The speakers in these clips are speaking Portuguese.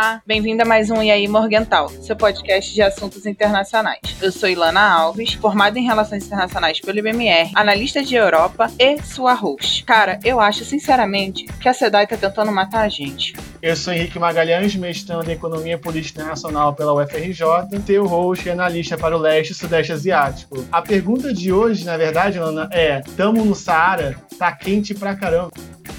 Olá, bem-vindo a mais um E aí Morgental, seu podcast de assuntos internacionais. Eu sou Ilana Alves, formada em Relações Internacionais pelo IBMR, analista de Europa e sua host. Cara, eu acho sinceramente que a SEDAI tá tentando matar a gente. Eu sou Henrique Magalhães, mestrando em Economia Política Internacional pela UFRJ, teu host e analista para o leste e sudeste asiático. A pergunta de hoje, na verdade, Ilana, é: tamo no Saara? Tá quente pra caramba.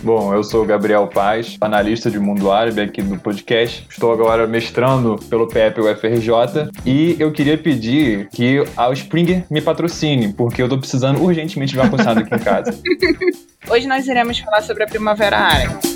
Bom, eu sou Gabriel Paz, analista de mundo árabe aqui do podcast. Estou agora mestrando pelo PEP UFRJ e eu queria pedir que a Springer me patrocine, porque eu estou precisando urgentemente de um ar-condicionado aqui em casa. Hoje nós iremos falar sobre a Primavera Árabe.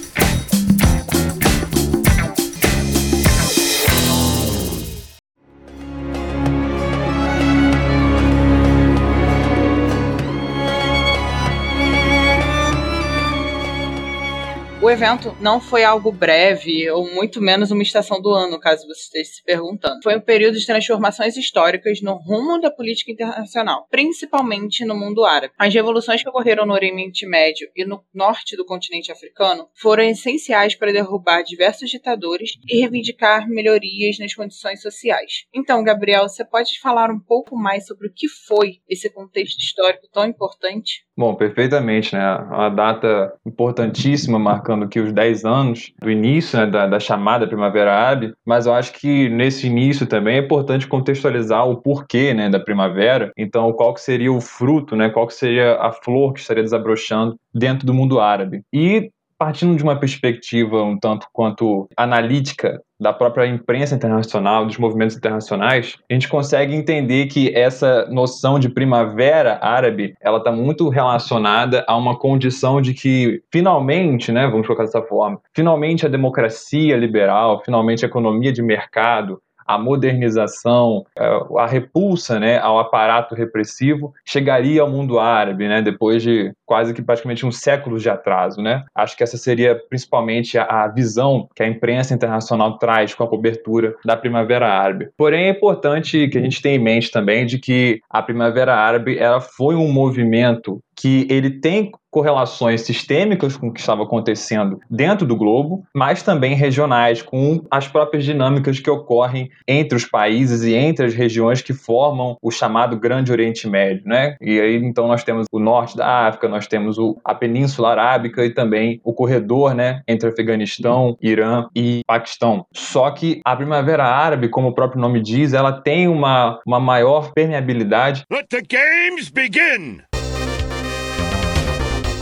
Evento não foi algo breve, ou muito menos uma estação do ano, caso você esteja se perguntando. Foi um período de transformações históricas no rumo da política internacional, principalmente no mundo árabe. As revoluções que ocorreram no Oriente Médio e no norte do continente africano foram essenciais para derrubar diversos ditadores e reivindicar melhorias nas condições sociais. Então, Gabriel, você pode falar um pouco mais sobre o que foi esse contexto histórico tão importante? Bom, perfeitamente, né? Uma data importantíssima, marcando aqui os 10 anos do início né, da, da, chamada Primavera Árabe, mas eu acho que nesse início também é importante contextualizar o porquê né, da primavera, então qual que seria o fruto, né, qual que seria a flor que estaria desabrochando dentro do mundo árabe. E partindo de uma perspectiva um tanto quanto analítica da própria imprensa internacional, dos movimentos internacionais, a gente consegue entender que essa noção de primavera árabe, ela está muito relacionada a uma condição de que finalmente, né, vamos colocar dessa forma, finalmente a democracia liberal, finalmente a economia de mercado, a modernização, é, a repulsa né, ao aparato repressivo chegaria ao mundo árabe, né, depois de quase que praticamente um século de atraso. Né? Acho que essa seria principalmente a, visão que a imprensa internacional traz com a cobertura da Primavera Árabe. Porém, é importante que a gente tenha em mente também de que a Primavera Árabe ela foi um movimento que ele tem correlações sistêmicas com o que estava acontecendo dentro do globo, mas também regionais, com as próprias dinâmicas que ocorrem entre os países e entre as regiões que formam o chamado Grande Oriente Médio, né? E aí então nós temos o norte da África, nós temos o, a Península Arábica e também o corredor, né, entre Afeganistão, Irã e Paquistão. Só que a Primavera Árabe, como o próprio nome diz, ela tem uma, uma maior permeabilidade. Let the games begin!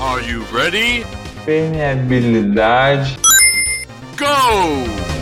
Are you ready? Permeabilidade. Go!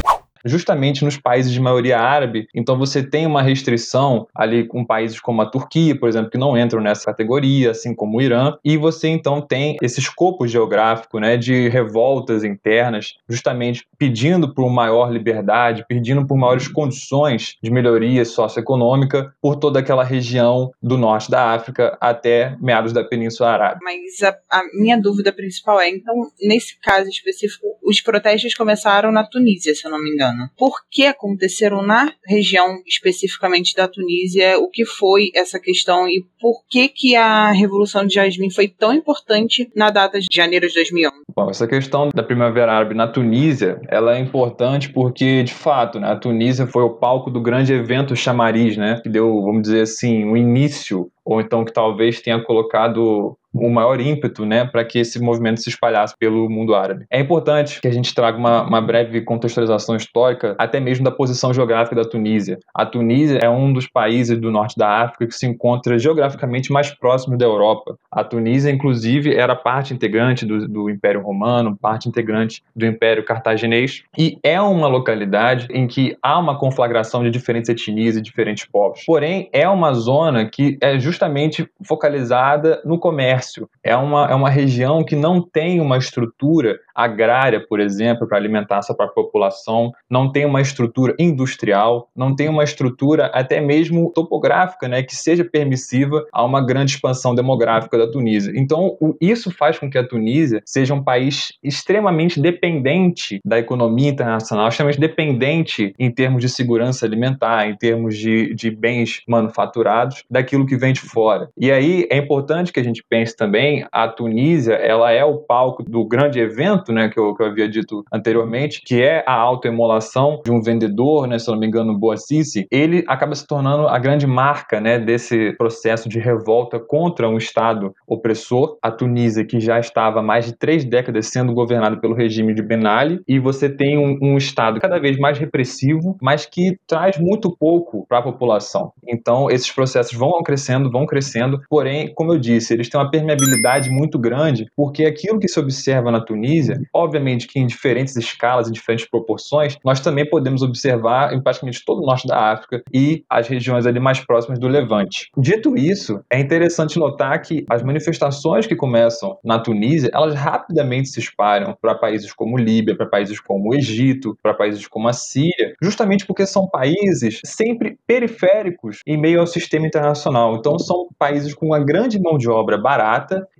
Justamente nos países de maioria árabe. Então você tem uma restrição ali com países como a Turquia, por exemplo, que não entram nessa categoria, assim como o Irã, e você então tem esse escopo geográfico, né, de revoltas internas, justamente pedindo por maior liberdade, pedindo por maiores condições de melhoria socioeconômica por toda aquela região do norte da África até meados da Península Arábica. Mas a, a minha dúvida principal é, então, nesse caso específico, os protestos começaram na Tunísia, se eu não me engano por que aconteceram na região especificamente da Tunísia, o que foi essa questão? E por que que a Revolução de Jasmim foi tão importante na data de janeiro de 2011. Bom, essa questão da Primavera Árabe na Tunísia, ela é importante porque, de fato, né, a Tunísia foi o palco do grande evento chamariz, né, que deu, vamos dizer assim, o um início ou então que talvez tenha colocado o maior ímpeto né, para que esse movimento se espalhasse pelo mundo árabe. É importante que a gente traga uma, uma, breve contextualização histórica, até mesmo da posição geográfica da Tunísia. A Tunísia é um dos países do norte da África que se encontra geograficamente mais próximo da Europa. A Tunísia, inclusive, era parte integrante do, do Império Romano, parte integrante do Império Cartaginês, e é uma localidade em que há uma conflagração de diferentes etnias e diferentes povos. Porém, é uma zona que é justamente focalizada no comércio comércio. É uma, é uma região que não tem uma estrutura agrária, por exemplo, para alimentar essa própria população, não tem uma estrutura industrial, não tem uma estrutura até mesmo topográfica, né, que seja permissiva a uma grande expansão demográfica da Tunísia. Então, o, isso faz com que a Tunísia seja um país extremamente dependente da economia internacional, extremamente dependente em termos de segurança alimentar, em termos de, de bens manufaturados, daquilo que vem de fora. E aí é importante que a gente pense também, a Tunísia, ela é o palco do grande evento, né, que eu, que eu havia dito anteriormente, que é a autoemolação de um vendedor, né, se eu não me engano, Boacici, ele acaba se tornando a grande marca, né, desse processo de revolta contra um Estado opressor. A Tunísia, que já estava há mais de três décadas sendo governada pelo regime de Ben Ali, e você tem um, um Estado cada vez mais repressivo, mas que traz muito pouco para a população. Então, esses processos vão crescendo, vão crescendo, porém, como eu disse, eles têm uma permeabilidade muito grande, porque aquilo que se observa na Tunísia, obviamente que em diferentes escalas, em diferentes proporções, nós também podemos observar em praticamente todo o norte da África e as regiões ali mais próximas do Levante. Dito isso, é interessante notar que as manifestações que começam na Tunísia, elas rapidamente se espalham para países como Líbia, para países como o Egito, para países como a Síria, justamente porque são países sempre periféricos em meio ao sistema internacional. Então, são países com uma grande mão de obra barata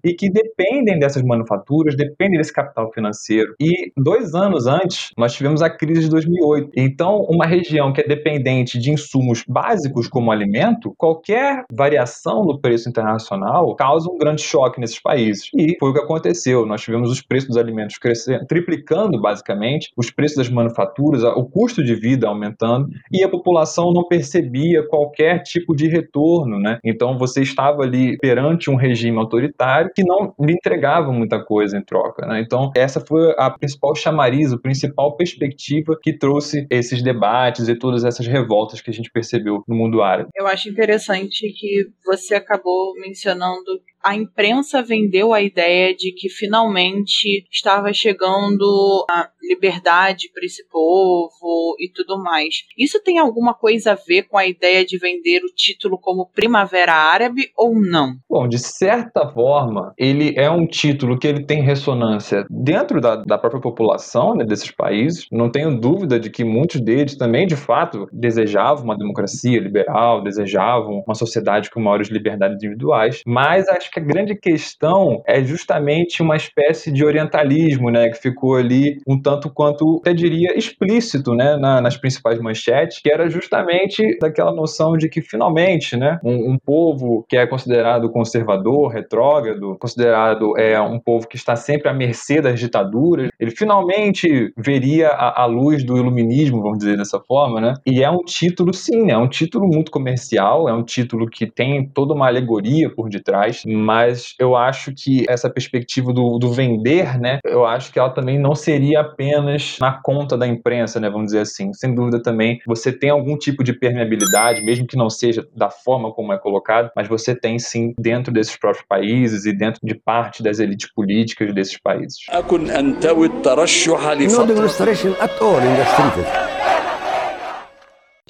e que dependem dessas manufaturas, dependem desse capital financeiro. E dois anos antes, nós tivemos a crise de 2008. Então, uma região que é dependente de insumos básicos como alimento, qualquer variação no preço internacional causa um grande choque nesses países. E foi o que aconteceu. Nós tivemos os preços dos alimentos crescendo, triplicando basicamente, os preços das manufaturas, o custo de vida aumentando e a população não percebia qualquer tipo de retorno, né? Então você estava ali perante um regime autoritário que não lhe entregava muita coisa em troca, né? Então essa foi a principal chamariz, a principal perspectiva que trouxe esses debates e todas essas revoltas que a gente percebeu no mundo árabe. Eu acho interessante que você acabou mencionando a imprensa vendeu a ideia de que finalmente estava chegando a liberdade para esse povo e tudo mais. Isso tem alguma coisa a ver com a ideia de vender o título como Primavera Árabe ou não? Bom, de certa forma, ele é um título que ele tem ressonância dentro da, da própria população né, desses países. Não tenho dúvida de que muitos deles também, de fato, desejavam uma democracia liberal, desejavam uma sociedade com maiores liberdades individuais, mas acho que a grande questão é justamente uma espécie de orientalismo, né, que ficou ali um tanto quanto, até diria, explícito, né, na, nas principais manchetes, que era justamente daquela noção de que finalmente, né, um, um povo que é considerado conservador, retrógrado, considerado é um povo que está sempre à mercê das ditaduras, ele finalmente veria a, a luz do iluminismo, vamos dizer dessa forma, né? E é um título, sim, é um título muito comercial, é um título que tem toda uma alegoria por detrás, mas eu acho que essa perspectiva do, do vender, né, eu acho que ela também não seria apenas na conta da imprensa, né, vamos dizer assim. Sem dúvida também você tem algum tipo de permeabilidade, mesmo que não seja da forma como é colocado, mas você tem sim dentro desses próprios países e dentro de parte das elites políticas desses países. No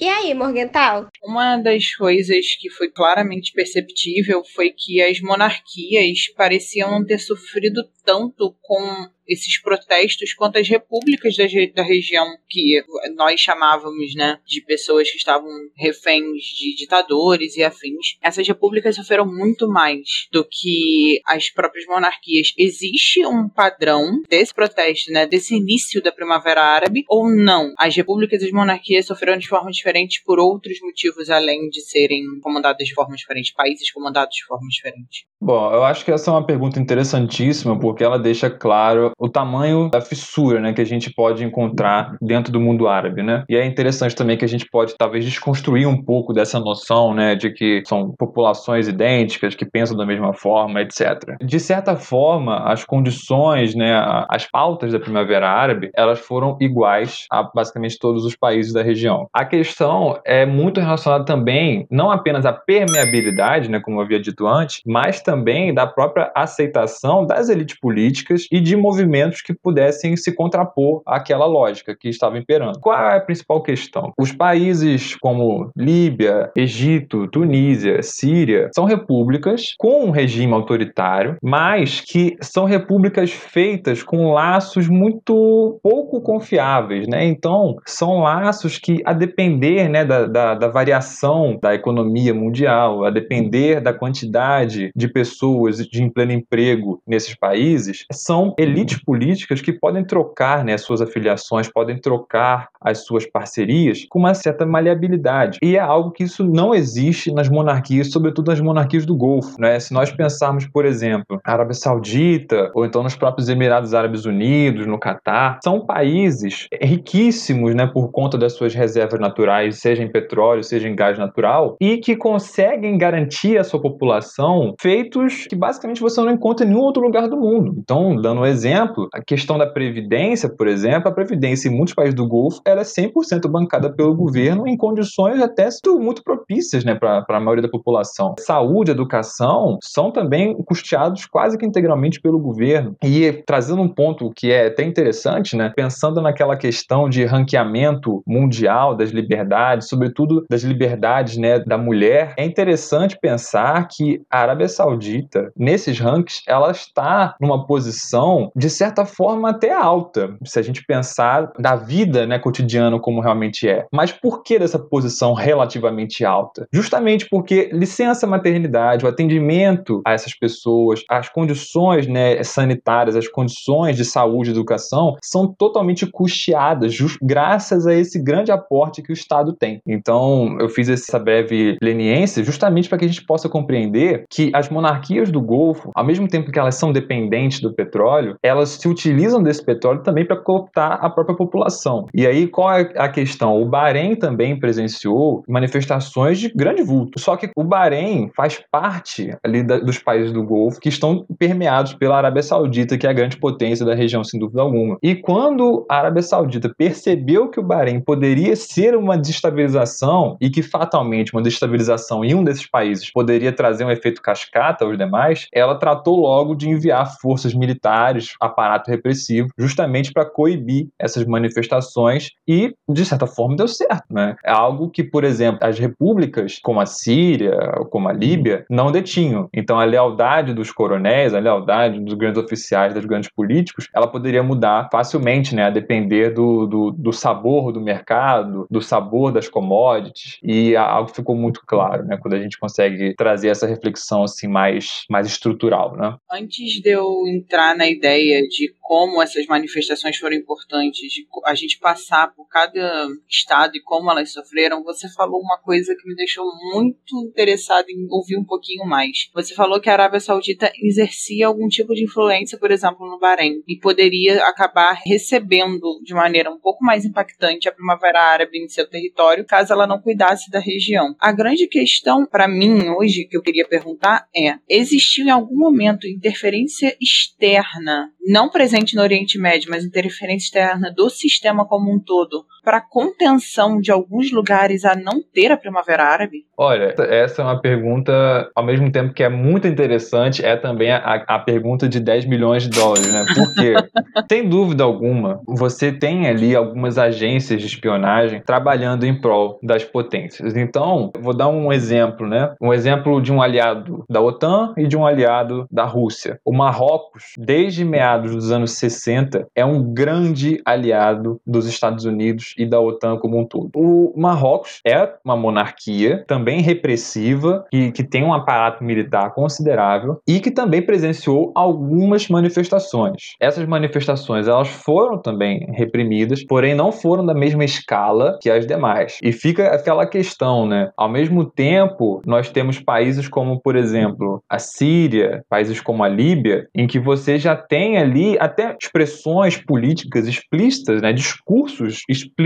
E aí, Morgental? Uma das coisas que foi claramente perceptível foi que as monarquias pareciam não ter sofrido tanto com esses protestos quanto as repúblicas da, da região que nós chamávamos, né, de pessoas que estavam reféns de ditadores e afins. Essas repúblicas sofreram muito mais do que as próprias monarquias. Existe um padrão desse protesto, né, desse início da Primavera Árabe ou não? As repúblicas e as monarquias sofreram de forma diferente por outros motivos além de serem comandadas de forma diferente, países comandados de forma diferente. Bom, eu acho que essa é uma pergunta interessantíssima ela deixa claro o tamanho da fissura né, que a gente pode encontrar dentro do mundo árabe. Né? E é interessante também que a gente pode talvez desconstruir um pouco dessa noção né, de que são populações idênticas, que pensam da mesma forma, etc. De certa forma, as condições, né, as pautas da Primavera Árabe, elas foram iguais a basicamente todos os países da região. A questão é muito relacionada também, não apenas à permeabilidade, né, como eu havia dito antes, mas também da própria aceitação das elites políticas e de movimentos que pudessem se contrapor àquela lógica que estava imperando. Qual é a principal questão? Os países como Líbia, Egito, Tunísia, Síria são repúblicas com um regime autoritário, mas que são repúblicas feitas com laços muito pouco confiáveis, né? Então, são laços que, a depender né, da, da, da variação da economia mundial, a depender da quantidade de pessoas de pleno emprego nesses países, são elites políticas que podem trocar né, suas afiliações, podem trocar as suas parcerias com uma certa maleabilidade. E é algo que isso não existe nas monarquias, sobretudo nas monarquias do Golfo. Né? Se nós pensarmos, por exemplo, a Arábia Saudita, ou então nos próprios Emirados Árabes Unidos, no Catar, são países riquíssimos né, por conta das suas reservas naturais, seja em petróleo, seja em gás natural, e que conseguem garantir à sua população feitos que basicamente você não encontra em nenhum outro lugar do mundo. Então, dando um exemplo, a questão da previdência, por exemplo, a previdência em muitos países do Golfo ela é 100% bancada pelo governo em condições até muito propícias né, para a maioria da população. Saúde, educação são também custeados quase que integralmente pelo governo. E trazendo um ponto que é até interessante, né, pensando naquela questão de ranqueamento mundial das liberdades, sobretudo das liberdades né, da mulher, é interessante pensar que a Arábia Saudita, nesses rankings, ela está numa posição, de certa forma, até alta, se a gente pensar da vida né, cotidiana como realmente é. Mas por que dessa posição relativamente alta? Justamente porque licença maternidade, o atendimento a essas pessoas, as condições né, sanitárias, as condições de saúde e educação são totalmente custeadas graças a esse grande aporte que o Estado tem. Então, eu fiz essa breve leniência justamente para que a gente possa compreender que as monarquias do Golfo, ao mesmo tempo que elas são dependentes do petróleo, elas se utilizam desse petróleo também para cooptar a própria população. E aí, qual é a questão? O Bahrein também presenciou manifestações de grande vulto. Só que o Bahrein faz parte ali da, dos países do Golfo que estão permeados pela Arábia Saudita, que é a grande potência da região, sem dúvida alguma. E quando a Arábia Saudita percebeu que o Bahrein poderia ser uma desestabilização e que fatalmente uma desestabilização em um desses países poderia trazer um efeito cascata aos demais, ela tratou logo de enviar forças militares, aparato repressivo, justamente para coibir essas manifestações e, de certa forma, deu certo. Né? É algo que, por exemplo, as repúblicas, como a Síria, como a Líbia, não detinham. Então, a lealdade dos coronéis, a lealdade dos grandes oficiais, dos grandes políticos, ela poderia mudar facilmente, né? a depender do, do, do sabor do mercado, do sabor das commodities. E algo ficou muito claro né? quando a gente consegue trazer essa reflexão assim mais, mais estrutural. Né? Antes de eu entrar na ideia de como essas manifestações foram importantes, de a gente passar por cada estado e como elas sofreram, você falou uma coisa que me deixou muito interessado em ouvir um pouquinho mais. Você falou que a Arábia Saudita exercia algum tipo de influência, por exemplo, no Bahrein, e poderia acabar recebendo de maneira um pouco mais impactante a Primavera Árabe em seu território, caso ela não cuidasse da região. A grande questão para mim hoje que eu queria perguntar é: existiu em algum momento interferência externa, não presente no Oriente Médio, mas interferência externa do sistema como um todo, para contenção de alguns lugares a não ter a Primavera Árabe? Olha, essa é uma pergunta, ao mesmo tempo que é muito interessante, é também a, a pergunta de 10 milhões de dólares, né? Porque, sem dúvida alguma, você tem ali algumas agências de espionagem trabalhando em prol das potências. Então, vou dar um exemplo, né? Um exemplo de um aliado da OTAN e de um aliado da Rússia. O Marrocos, desde meados dos anos 60, é um grande aliado dos Estados Unidos e da OTAN como um todo. O Marrocos é uma monarquia, também repressiva, que, que tem um aparato militar considerável e que também presenciou algumas manifestações. Essas manifestações elas foram também reprimidas, porém não foram da mesma escala que as demais. E fica aquela questão, né? Ao mesmo tempo, nós temos países como, por exemplo, a Síria, países como a Líbia, em que você já tem ali até expressões políticas explícitas, né? discursos explícitos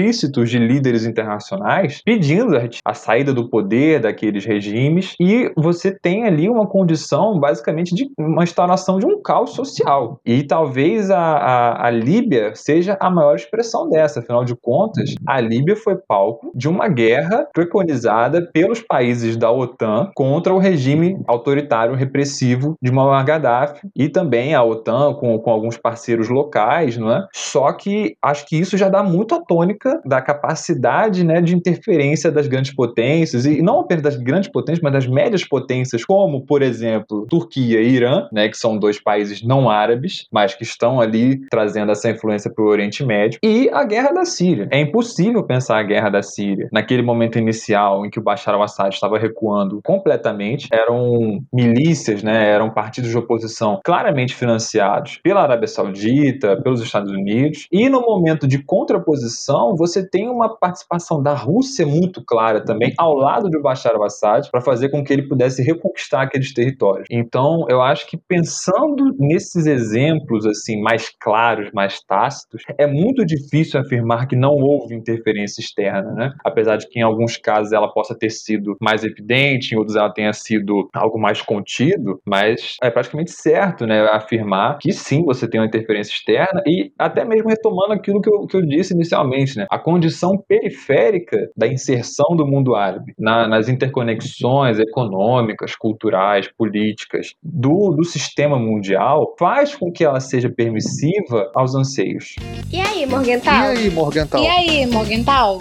de líderes internacionais pedindo a saída do poder daqueles regimes, e você tem ali uma condição basicamente de uma instauração de um caos social. E talvez a, a, a Líbia seja a maior expressão dessa, afinal de contas, a Líbia foi palco de uma guerra preconizada pelos países da OTAN contra o regime autoritário repressivo de Muammar Gaddafi e também a OTAN com, com alguns parceiros locais, não é? Só que acho que isso já dá muito a tônica da capacidade né, de interferência das grandes potências, e não apenas das grandes potências, mas das médias potências, como, por exemplo, Turquia e Irã, né, que são dois países não árabes, mas que estão ali trazendo essa influência para o Oriente Médio, e a guerra da Síria. É impossível pensar a guerra da Síria naquele momento inicial em que o Bashar al-Assad estava recuando completamente. Eram milícias, né, eram partidos de oposição claramente financiados pela Arábia Saudita, pelos Estados Unidos, e no momento de contraposição, você tem uma participação da Rússia muito clara também ao lado do Bashar al-Assad para fazer com que ele pudesse reconquistar aqueles territórios. Então, eu acho que pensando nesses exemplos assim mais claros, mais tácitos, é muito difícil afirmar que não houve interferência externa, né? Apesar de que em alguns casos ela possa ter sido mais evidente, em outros ela tenha sido algo mais contido, mas é praticamente certo, né, afirmar que sim, você tem uma interferência externa e até mesmo retomando aquilo que eu, que eu disse inicialmente, né, a condição periférica da inserção do mundo árabe na, nas interconexões econômicas, culturais, políticas do, do sistema mundial faz com que ela seja permissiva aos anseios. E aí, Morgental? E aí, Morgental? E aí, Morgental?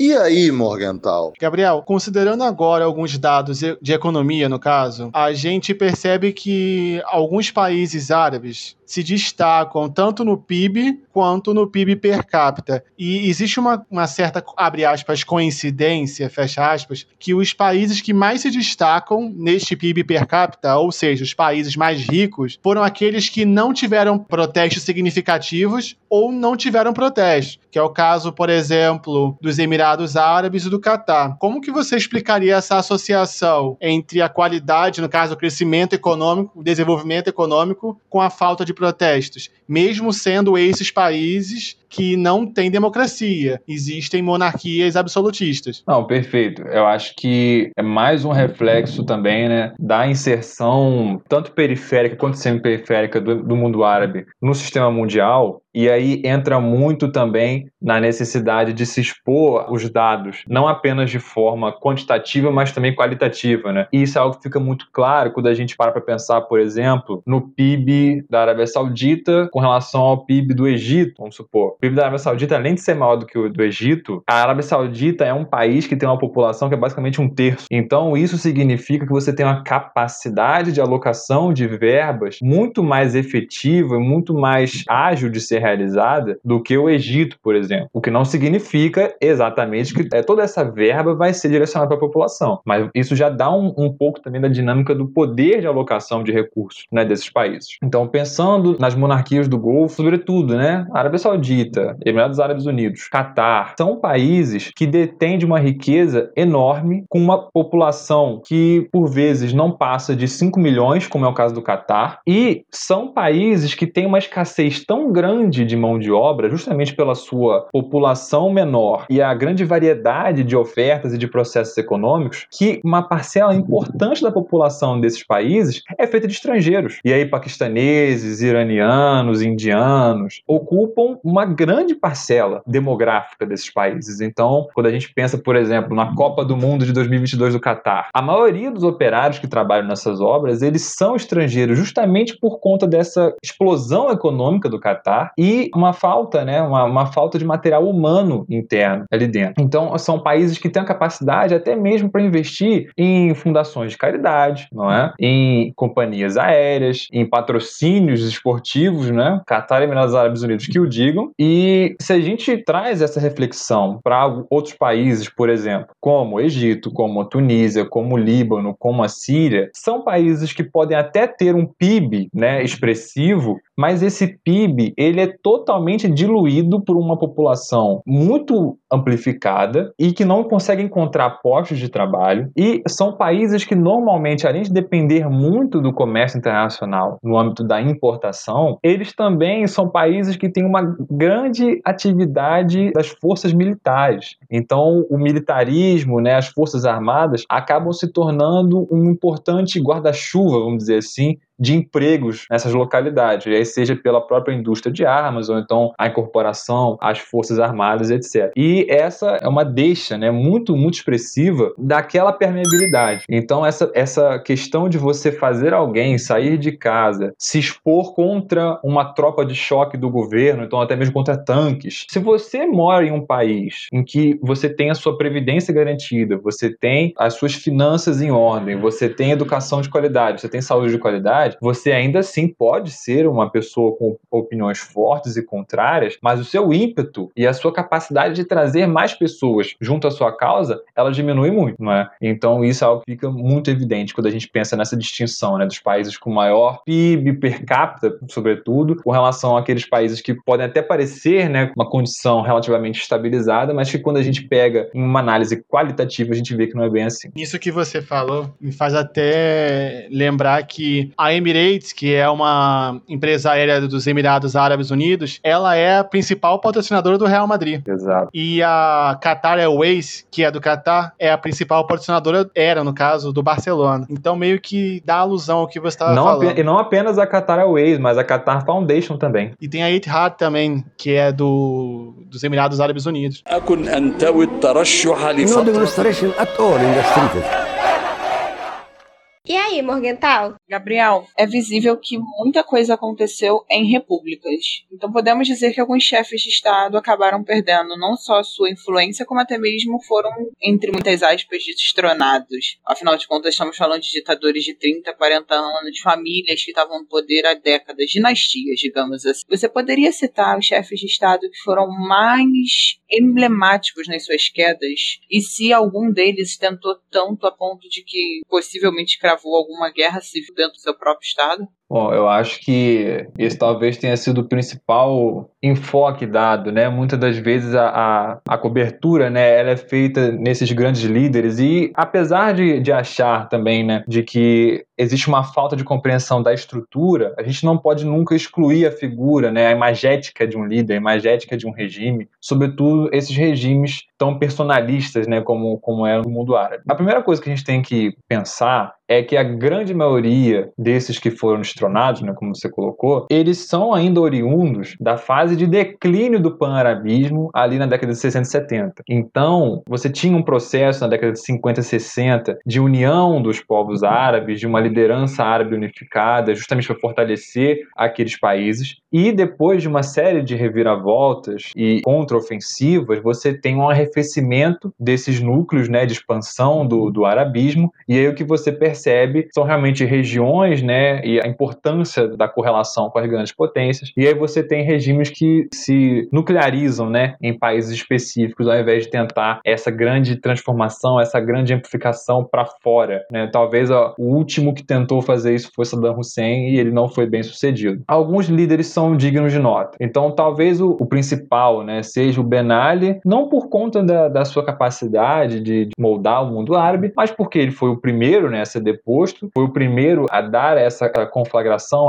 E aí, Morgental? Gabriel, considerando agora alguns dados de economia, no caso, a gente percebe que alguns países árabes se destacam tanto no PIB quanto no PIB per capita. E existe uma, uma certa, abre aspas, coincidência, fecha aspas, que os países que mais se destacam neste PIB per capita, ou seja, os países mais ricos, foram aqueles que não tiveram protestos significativos ou não tiveram protestos, que é o caso, por exemplo, dos Emirados Árabes e do Catar. Como que você explicaria essa associação entre a qualidade, no caso, o crescimento econômico, o desenvolvimento econômico, com a falta de protestos, mesmo sendo esses países que não têm democracia, existem monarquias absolutistas. Não, perfeito. Eu acho que é mais um reflexo também, né, da inserção tanto periférica quanto semi-periférica do, do mundo árabe no sistema mundial e aí entra muito também na necessidade de se expor os dados, não apenas de forma quantitativa, mas também qualitativa, né? E isso é algo que fica muito claro quando a gente para para pensar, por exemplo, no PIB da Arábia Saudita com relação ao PIB do Egito, vamos supor. PIB da Arábia Saudita, além de ser maior do que o do Egito, a Arábia Saudita é um país que tem uma população que é basicamente um terço. Então, isso significa que você tem uma capacidade de alocação de verbas muito mais efetiva e muito mais ágil de ser realizada do que o Egito, por exemplo. O que não significa exatamente que é, toda essa verba vai ser direcionada para a população. Mas isso já dá um, um, pouco também da dinâmica do poder de alocação de recursos né, desses países. Então, pensando nas monarquias do Golfo, sobretudo, né, Arábia Saudita, Emirados Árabes Unidos, Catar, são países que detêm de uma riqueza enorme, com uma população que, por vezes, não passa de 5 milhões, como é o caso do Catar, e são países que têm uma escassez tão grande de mão de obra, justamente pela sua população menor e a grande variedade de ofertas e de processos econômicos, que uma parcela importante da população desses países é feita de estrangeiros. E aí, paquistaneses, iranianos, indianos ocupam uma grande parcela demográfica desses países. Então, quando a gente pensa, por exemplo, na Copa do Mundo de 2022 do Catar, a maioria dos operários que trabalham nessas obras, eles são estrangeiros justamente por conta dessa explosão econômica do Catar e uma falta, né, uma, uma falta de material humano interno ali dentro. Então, são países que têm a capacidade até mesmo para investir em fundações de caridade, não é? Em companhias aéreas, em patrocínios esportivos, né? Qatar e Emirados Árabes Unidos que o digam. E se a gente traz essa reflexão para outros países, por exemplo, como o Egito, como a Tunísia, como o Líbano, como a Síria, são países que podem até ter um PIB, né, expressivo, mas esse PIB ele é totalmente diluído por uma população muito amplificada e que não consegue encontrar postos de trabalho. E são países que normalmente, além de depender muito do comércio internacional no âmbito da importação, eles também são países que têm uma grande atividade das forças militares. Então, o militarismo, né, as forças armadas acabam se tornando um importante guarda-chuva, vamos dizer assim, de empregos nessas localidades, aí seja pela própria indústria de armas ou então a incorporação às forças armadas, etc. E essa é uma deixa, né, muito muito expressiva daquela permeabilidade. Então essa essa questão de você fazer alguém sair de casa, se expor contra uma tropa de choque do governo, então até mesmo contra tanques. Se você mora em um país em que você tem a sua previdência garantida, você tem as suas finanças em ordem, você tem educação de qualidade, você tem saúde de qualidade, você ainda assim pode ser uma pessoa com opiniões fortes e contrárias, mas o seu ímpeto e a sua capacidade de trazer mais pessoas junto à sua causa, ela diminui muito, não é? Então isso é algo que fica muito evidente quando a gente pensa nessa distinção, né, dos países com maior PIB per capita, sobretudo, com relação àqueles países que podem até parecer, né, uma condição relativamente estabilizada, mas que quando a gente pega em uma análise qualitativa, a gente vê que não é bem assim. Isso que você falou me faz até lembrar que a Emirates, que é uma empresa aérea dos Emirados Árabes Unidos, ela é a principal patrocinadora do Real Madrid. Exato. E a Qatar Airways, que é do Qatar, é a principal patrocinadora, era no caso, do Barcelona. Então meio que dá alusão ao que você estava falando. E não apenas a Qatar Airways, mas a Qatar Foundation também. E tem a Etihad também, que é do, dos Emirados Árabes Unidos. No demonstration at all in the street. E aí, Morgental? Gabriel, é visível que muita coisa aconteceu em repúblicas. Então podemos dizer que alguns chefes de Estado acabaram perdendo não só sua influência, como até mesmo foram, entre muitas aspas, destronados. Afinal de contas, estamos falando de ditadores de 30, 40 anos, famílias que estavam no poder há décadas, dinastias, digamos assim. Você poderia citar os chefes de Estado que foram mais emblemáticos nas suas quedas? E se algum deles tentou tanto a ponto de que possivelmente cravou travou alguma guerra civil dentro do seu próprio estado? Bom, eu acho que esse talvez tenha sido o principal enfoque dado, né? Muitas das vezes a, a, a, cobertura, né, ela é feita nesses grandes líderes e apesar de, de achar também, né, de que existe uma falta de compreensão da estrutura, a gente não pode nunca excluir a figura, né, a imagética de um líder, a imagética de um regime, sobretudo esses regimes tão personalistas, né, como, como é no mundo árabe. A primeira coisa que a gente tem que pensar é que a grande maioria desses que foram destronados, né, como você colocou, eles são ainda oriundos da fase de declínio do pan-arabismo ali na década de 60 e 70. Então, você tinha um processo na década de 50 e 60 de união dos povos árabes, de uma liderança árabe unificada, justamente para fortalecer aqueles países. E depois de uma série de reviravoltas e contraofensivas, você tem um arrefecimento desses núcleos né, de expansão do, do arabismo, e aí o que você percebe são realmente regiões né, e a importância da correlação com as grandes potências, e aí você tem regimes que se nuclearizam né, em países específicos, ao invés de tentar essa grande transformação, essa grande amplificação para fora. Né? Talvez ó, o último que tentou fazer isso foi Saddam Hussein e ele não foi bem sucedido. Alguns líderes são dignos de nota. Então, talvez o, o principal né, seja o Ben Ali, não por conta da, da sua capacidade de, de, moldar o mundo árabe, mas porque ele foi o primeiro né, a ser deposto, foi o primeiro a dar essa conflagração,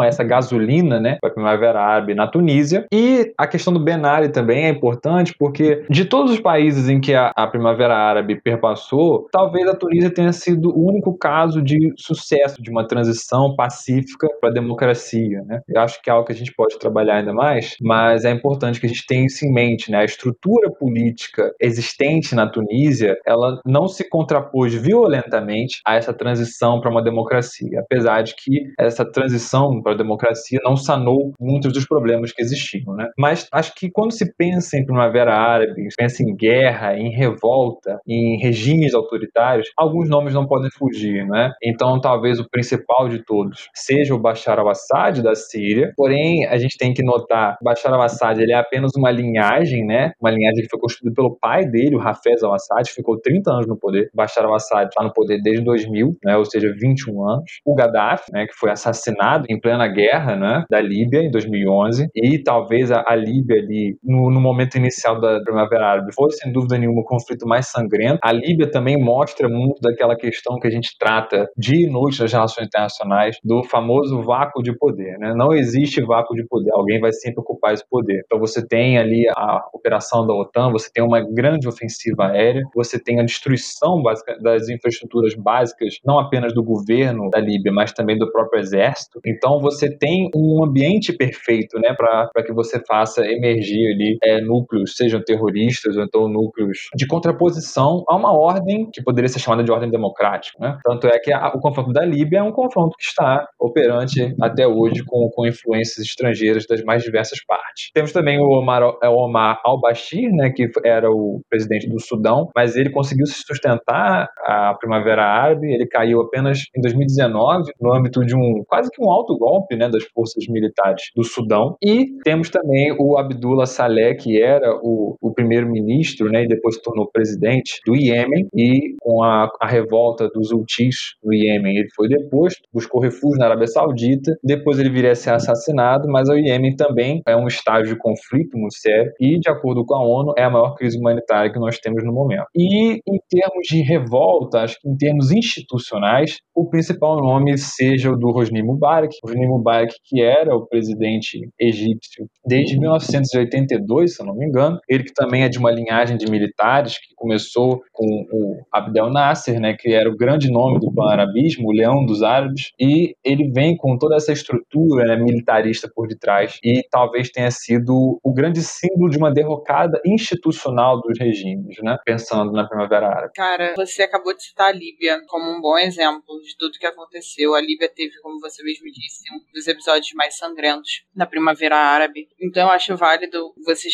essa gasolina né, para a Primavera Árabe na Tunísia. E a questão do Ben Ali também é importante porque de todos os países em que a, a Primavera Árabe perpassou, talvez a Tunísia tenha sido o único caso de sucesso de uma transição pacífica para a democracia. Né? Eu acho que é algo que a gente pode trabalhar ainda mais, mas é importante que a gente tenha isso em mente, né? A estrutura política existente na Tunísia, ela não se contrapôs violentamente a essa transição para uma democracia, apesar de que essa transição para a democracia não sanou muitos dos problemas que existiam, né? Mas acho que quando se pensa em Primavera Árabe, pensa em guerra, em revolta, em regimes autoritários, alguns nomes não podem fugir, né? Então, talvez o principal de todos seja o Bashar al-Assad da Síria, porém a gente tem que notar, Bashar al-Assad ele é apenas uma linhagem, né? Uma linhagem que foi construída pelo pai dele, o Hafez al-Assad, ficou 30 anos no poder. Bashar al-Assad está no poder desde 2000, né? Ou seja, 21 anos. O Gaddafi, né? Que foi assassinado em plena guerra, né? Da Líbia em 2011 e talvez a, a Líbia ali no, no, momento inicial da Primavera Árabe foi sem dúvida nenhuma o conflito mais sangrento. A Líbia também mostra muito daquela questão que a gente trata dia e noite nas relações internacionais do famoso vácuo de poder, né? Não existe vácuo de poder, alguém vai sempre ocupar esse poder. Então você tem ali a operação da OTAN, você tem uma grande ofensiva aérea, você tem a destruição básica das infraestruturas básicas, não apenas do governo da Líbia, mas também do próprio exército. Então você tem um ambiente perfeito, né, para que você faça emergir ali é, núcleos, sejam terroristas ou então núcleos de contraposição a uma ordem que poderia ser chamada de ordem democrática, né? Tanto é que a, o confronto da Líbia é um confronto que está operante até hoje com, com influências estrangeiras das mais diversas partes. Temos também o Omar, é, Omar al-Bashir, né, que era o presidente do Sudão, mas ele conseguiu se sustentar a Primavera Árabe, ele caiu apenas em 2019 no âmbito de um quase que um alto golpe, né, das forças militares do Sudão. E temos também o Abdullah Saleh, que era o, o primeiro-ministro, né, e depois se tornou presidente do Iêmen, e com a, a revolta dos Houthis no Iêmen, ele foi deposto, buscou refúgio na Arábia Saudita, depois ele viria a ser assassinado, mas o Iêmen também é um estágio de conflito muito sério, e de acordo com a ONU, é a maior crise humanitária que nós temos no momento. E em termos de revolta, acho que em termos institucionais, o principal nome seja o do Hosni Mubarak, Hosni Mubarak que era o presidente egípcio desde 1982, se eu não me engano, ele que também é de uma linhagem de militares que começou com o Abdel Nasser, né, que era o grande nome do pan-arabismo, o leão dos árabes, e ele vem com toda essa estrutura né, militarista por detrás e talvez tenha sido o grande símbolo de uma derrocada institucional dos regimes, né, pensando na Primavera Árabe. Cara, você acabou de citar a Líbia como um bom exemplo de tudo que aconteceu. A Líbia teve, como você mesmo disse, um dos episódios mais sangrentos da Primavera Árabe. Então eu acho válido você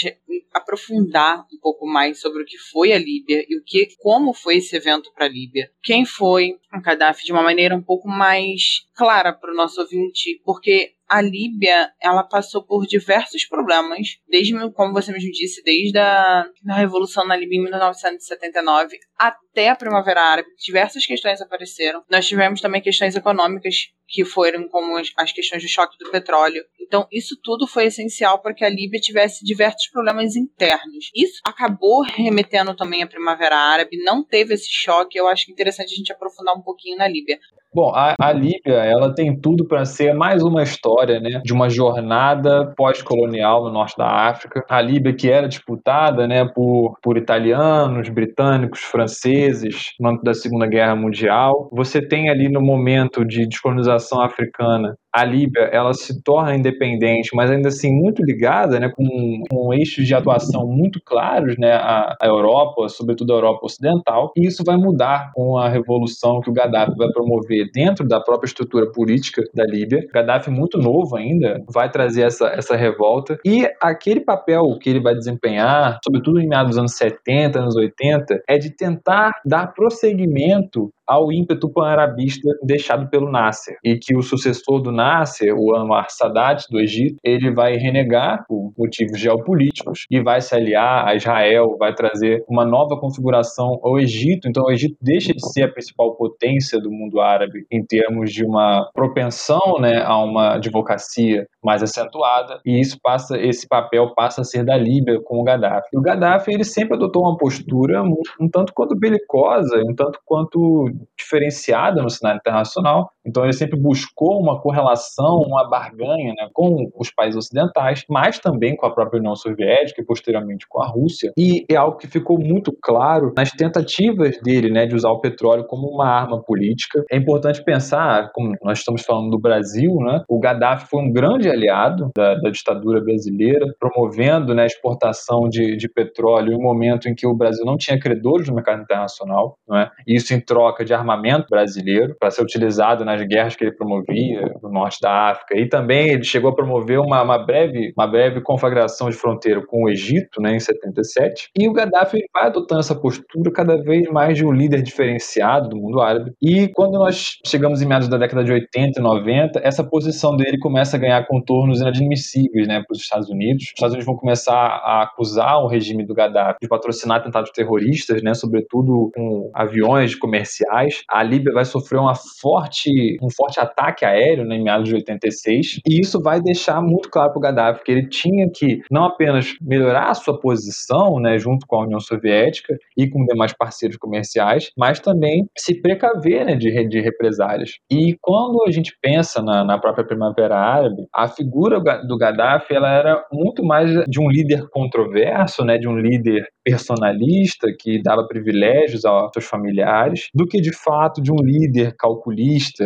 aprofundar um pouco mais sobre o que foi a Líbia e o que, como foi esse evento para a Líbia. Quem foi o Gaddafi de uma maneira um pouco mais clara para o nosso ouvinte, porque a Líbia ela passou por diversos problemas, desde, como você mesmo disse, desde a, a Revolução na Líbia em 1979 até a Primavera Árabe. Diversas questões apareceram. Nós tivemos também questões econômicas que foram como as questões do choque do petróleo. Então, isso tudo foi essencial para que a Líbia tivesse diversos problemas internos. Isso acabou remetendo também à Primavera Árabe, não teve esse choque. Eu acho interessante a gente aprofundar um pouquinho na Líbia. Bom, a, a Líbia, ela tem tudo para ser mais uma história, né, de uma jornada pós-colonial no norte da África. A Líbia que era disputada, né, por, por italianos, britânicos, franceses no âmbito da Segunda Guerra Mundial. Você tem ali no momento de descolonização africana a Líbia ela se torna independente, mas ainda assim muito ligada, né, com, com eixos de atuação muito claros, né, à, à Europa, sobretudo a Europa Ocidental, e isso vai mudar com a revolução que o Gaddafi vai promover dentro da própria estrutura política da Líbia. Gaddafi muito novo ainda vai trazer essa, essa revolta e aquele papel que ele vai desempenhar, sobretudo em meados dos anos 70, anos 80, é de tentar dar prosseguimento ao ímpeto pan-arabista deixado pelo Nasser e que o sucessor do Nasser, o Anwar Sadat do Egito, ele vai renegar por motivos geopolíticos e vai se aliar a Israel, vai trazer uma nova configuração ao Egito. Então o Egito deixa de ser a principal potência do mundo árabe em termos de uma propensão, né, a uma advocacia mais acentuada e isso passa esse papel passa a ser da Líbia com o Gaddafi. E o Gaddafi ele sempre adotou uma postura um, um tanto quanto belicosa, um tanto quanto diferenciada no cenário internacional. Então ele sempre buscou uma correlação, uma barganha né, com os países ocidentais, mas também com a própria União Soviética e posteriormente com a Rússia. E é algo que ficou muito claro nas tentativas dele né, de usar o petróleo como uma arma política. É importante pensar, como nós estamos falando do Brasil, né, o Gaddafi foi um grande aliado da, da ditadura brasileira, promovendo né, a exportação de, de petróleo em um momento em que o Brasil não tinha credores no mercado internacional, não é? isso em troca de armamento brasileiro para ser utilizado nas guerras que ele promovia no norte da África. E também ele chegou a promover uma, uma breve, uma breve conflagração de fronteira com o Egito, né, em 77. E o Gaddafi vai adotando essa postura cada vez mais de um líder diferenciado do mundo árabe. E quando nós chegamos em meados da década de 80 e 90, essa posição dele começa a ganhar contornos inadmissíveis né, para os Estados Unidos. Os Estados Unidos vão começar a acusar o regime do Gaddafi de patrocinar atentados terroristas, né, sobretudo com aviões comerciais a Líbia vai sofrer uma forte um forte ataque aéreo né, em meados de 86, e isso vai deixar muito claro para o Gaddafi que ele tinha que não apenas melhorar a sua posição né, junto com a União Soviética e com demais parceiros comerciais, mas também se precaver né, de, de represálias. E quando a gente pensa na, na própria Primavera Árabe, a figura do Gaddafi ela era muito mais de um líder controverso, né, de um líder personalista que dava privilégios aos seus familiares, do que de fato de um líder calculista,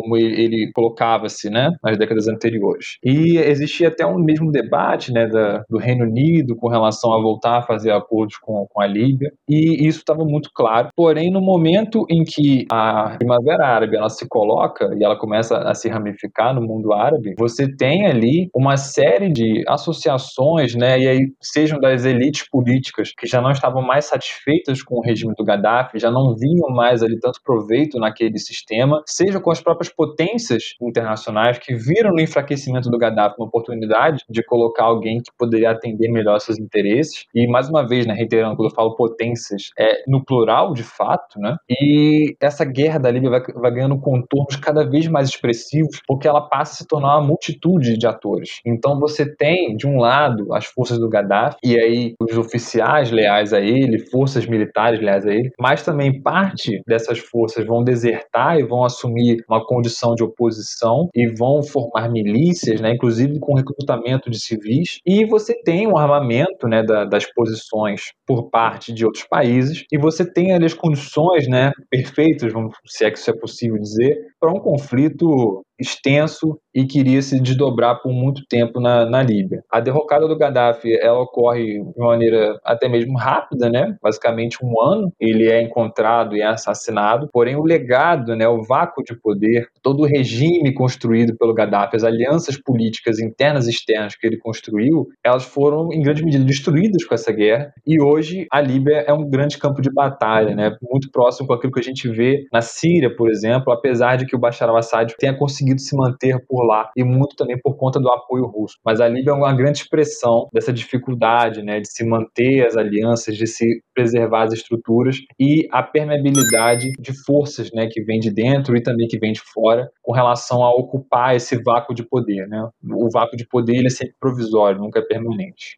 como ele, ele colocava-se né, nas décadas anteriores. E existia até um mesmo debate né, da, do Reino Unido com relação a voltar a fazer acordos com, com a Líbia, e isso estava muito claro. Porém, no momento em que a Primavera Árabe ela se coloca e ela começa a se ramificar no mundo árabe, você tem ali uma série de associações, né, e aí sejam das elites políticas que já não estavam mais satisfeitas com o regime do Gaddafi, já não vinham mais ali tanto proveito naquele sistema, seja com as próprias potências internacionais que viram no enfraquecimento do Gaddafi uma oportunidade de colocar alguém que poderia atender melhor seus interesses. E mais uma vez, né, reiterando, quando eu falo potências, é no plural de fato, né? E essa guerra da Líbia vai, vai ganhando contornos cada vez mais expressivos, porque ela passa a se tornar uma multitude de atores. Então você tem, de um lado, as forças do Gaddafi, e aí os oficiais leais a ele, forças militares leais a ele, mas também parte dessas forças vão desertar e vão assumir uma condição de oposição e vão formar milícias, né, inclusive com recrutamento de civis, e você tem um armamento né, da, das posições por parte de outros países, e você tem ali as condições né, perfeitas, vamos, se é que isso é possível dizer, para um conflito extenso e queria se desdobrar por muito tempo na, na Líbia. A derrocada do Gaddafi ela ocorre de maneira até mesmo rápida, né? Basicamente um ano ele é encontrado e é assassinado. Porém o legado, né, o vácuo de poder, todo o regime construído pelo Gaddafi, as alianças políticas internas e externas que ele construiu, elas foram em grande medida destruídas com essa guerra. E hoje a Líbia é um grande campo de batalha, né? Muito próximo com aquilo que a gente vê na Síria, por exemplo, apesar de que o Bashar al-Assad tenha conseguido conseguido se manter por lá e muito também por conta do apoio russo. Mas a Líbia é uma grande expressão dessa dificuldade, né, de se manter as alianças, de se preservar as estruturas e a permeabilidade de forças, né, que vem de dentro e também que vem de fora, com relação a ocupar esse vácuo de poder, né? O vácuo de poder ele é sempre provisório, nunca é permanente.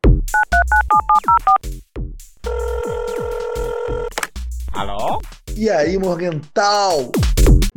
Alô? E aí, Morgental?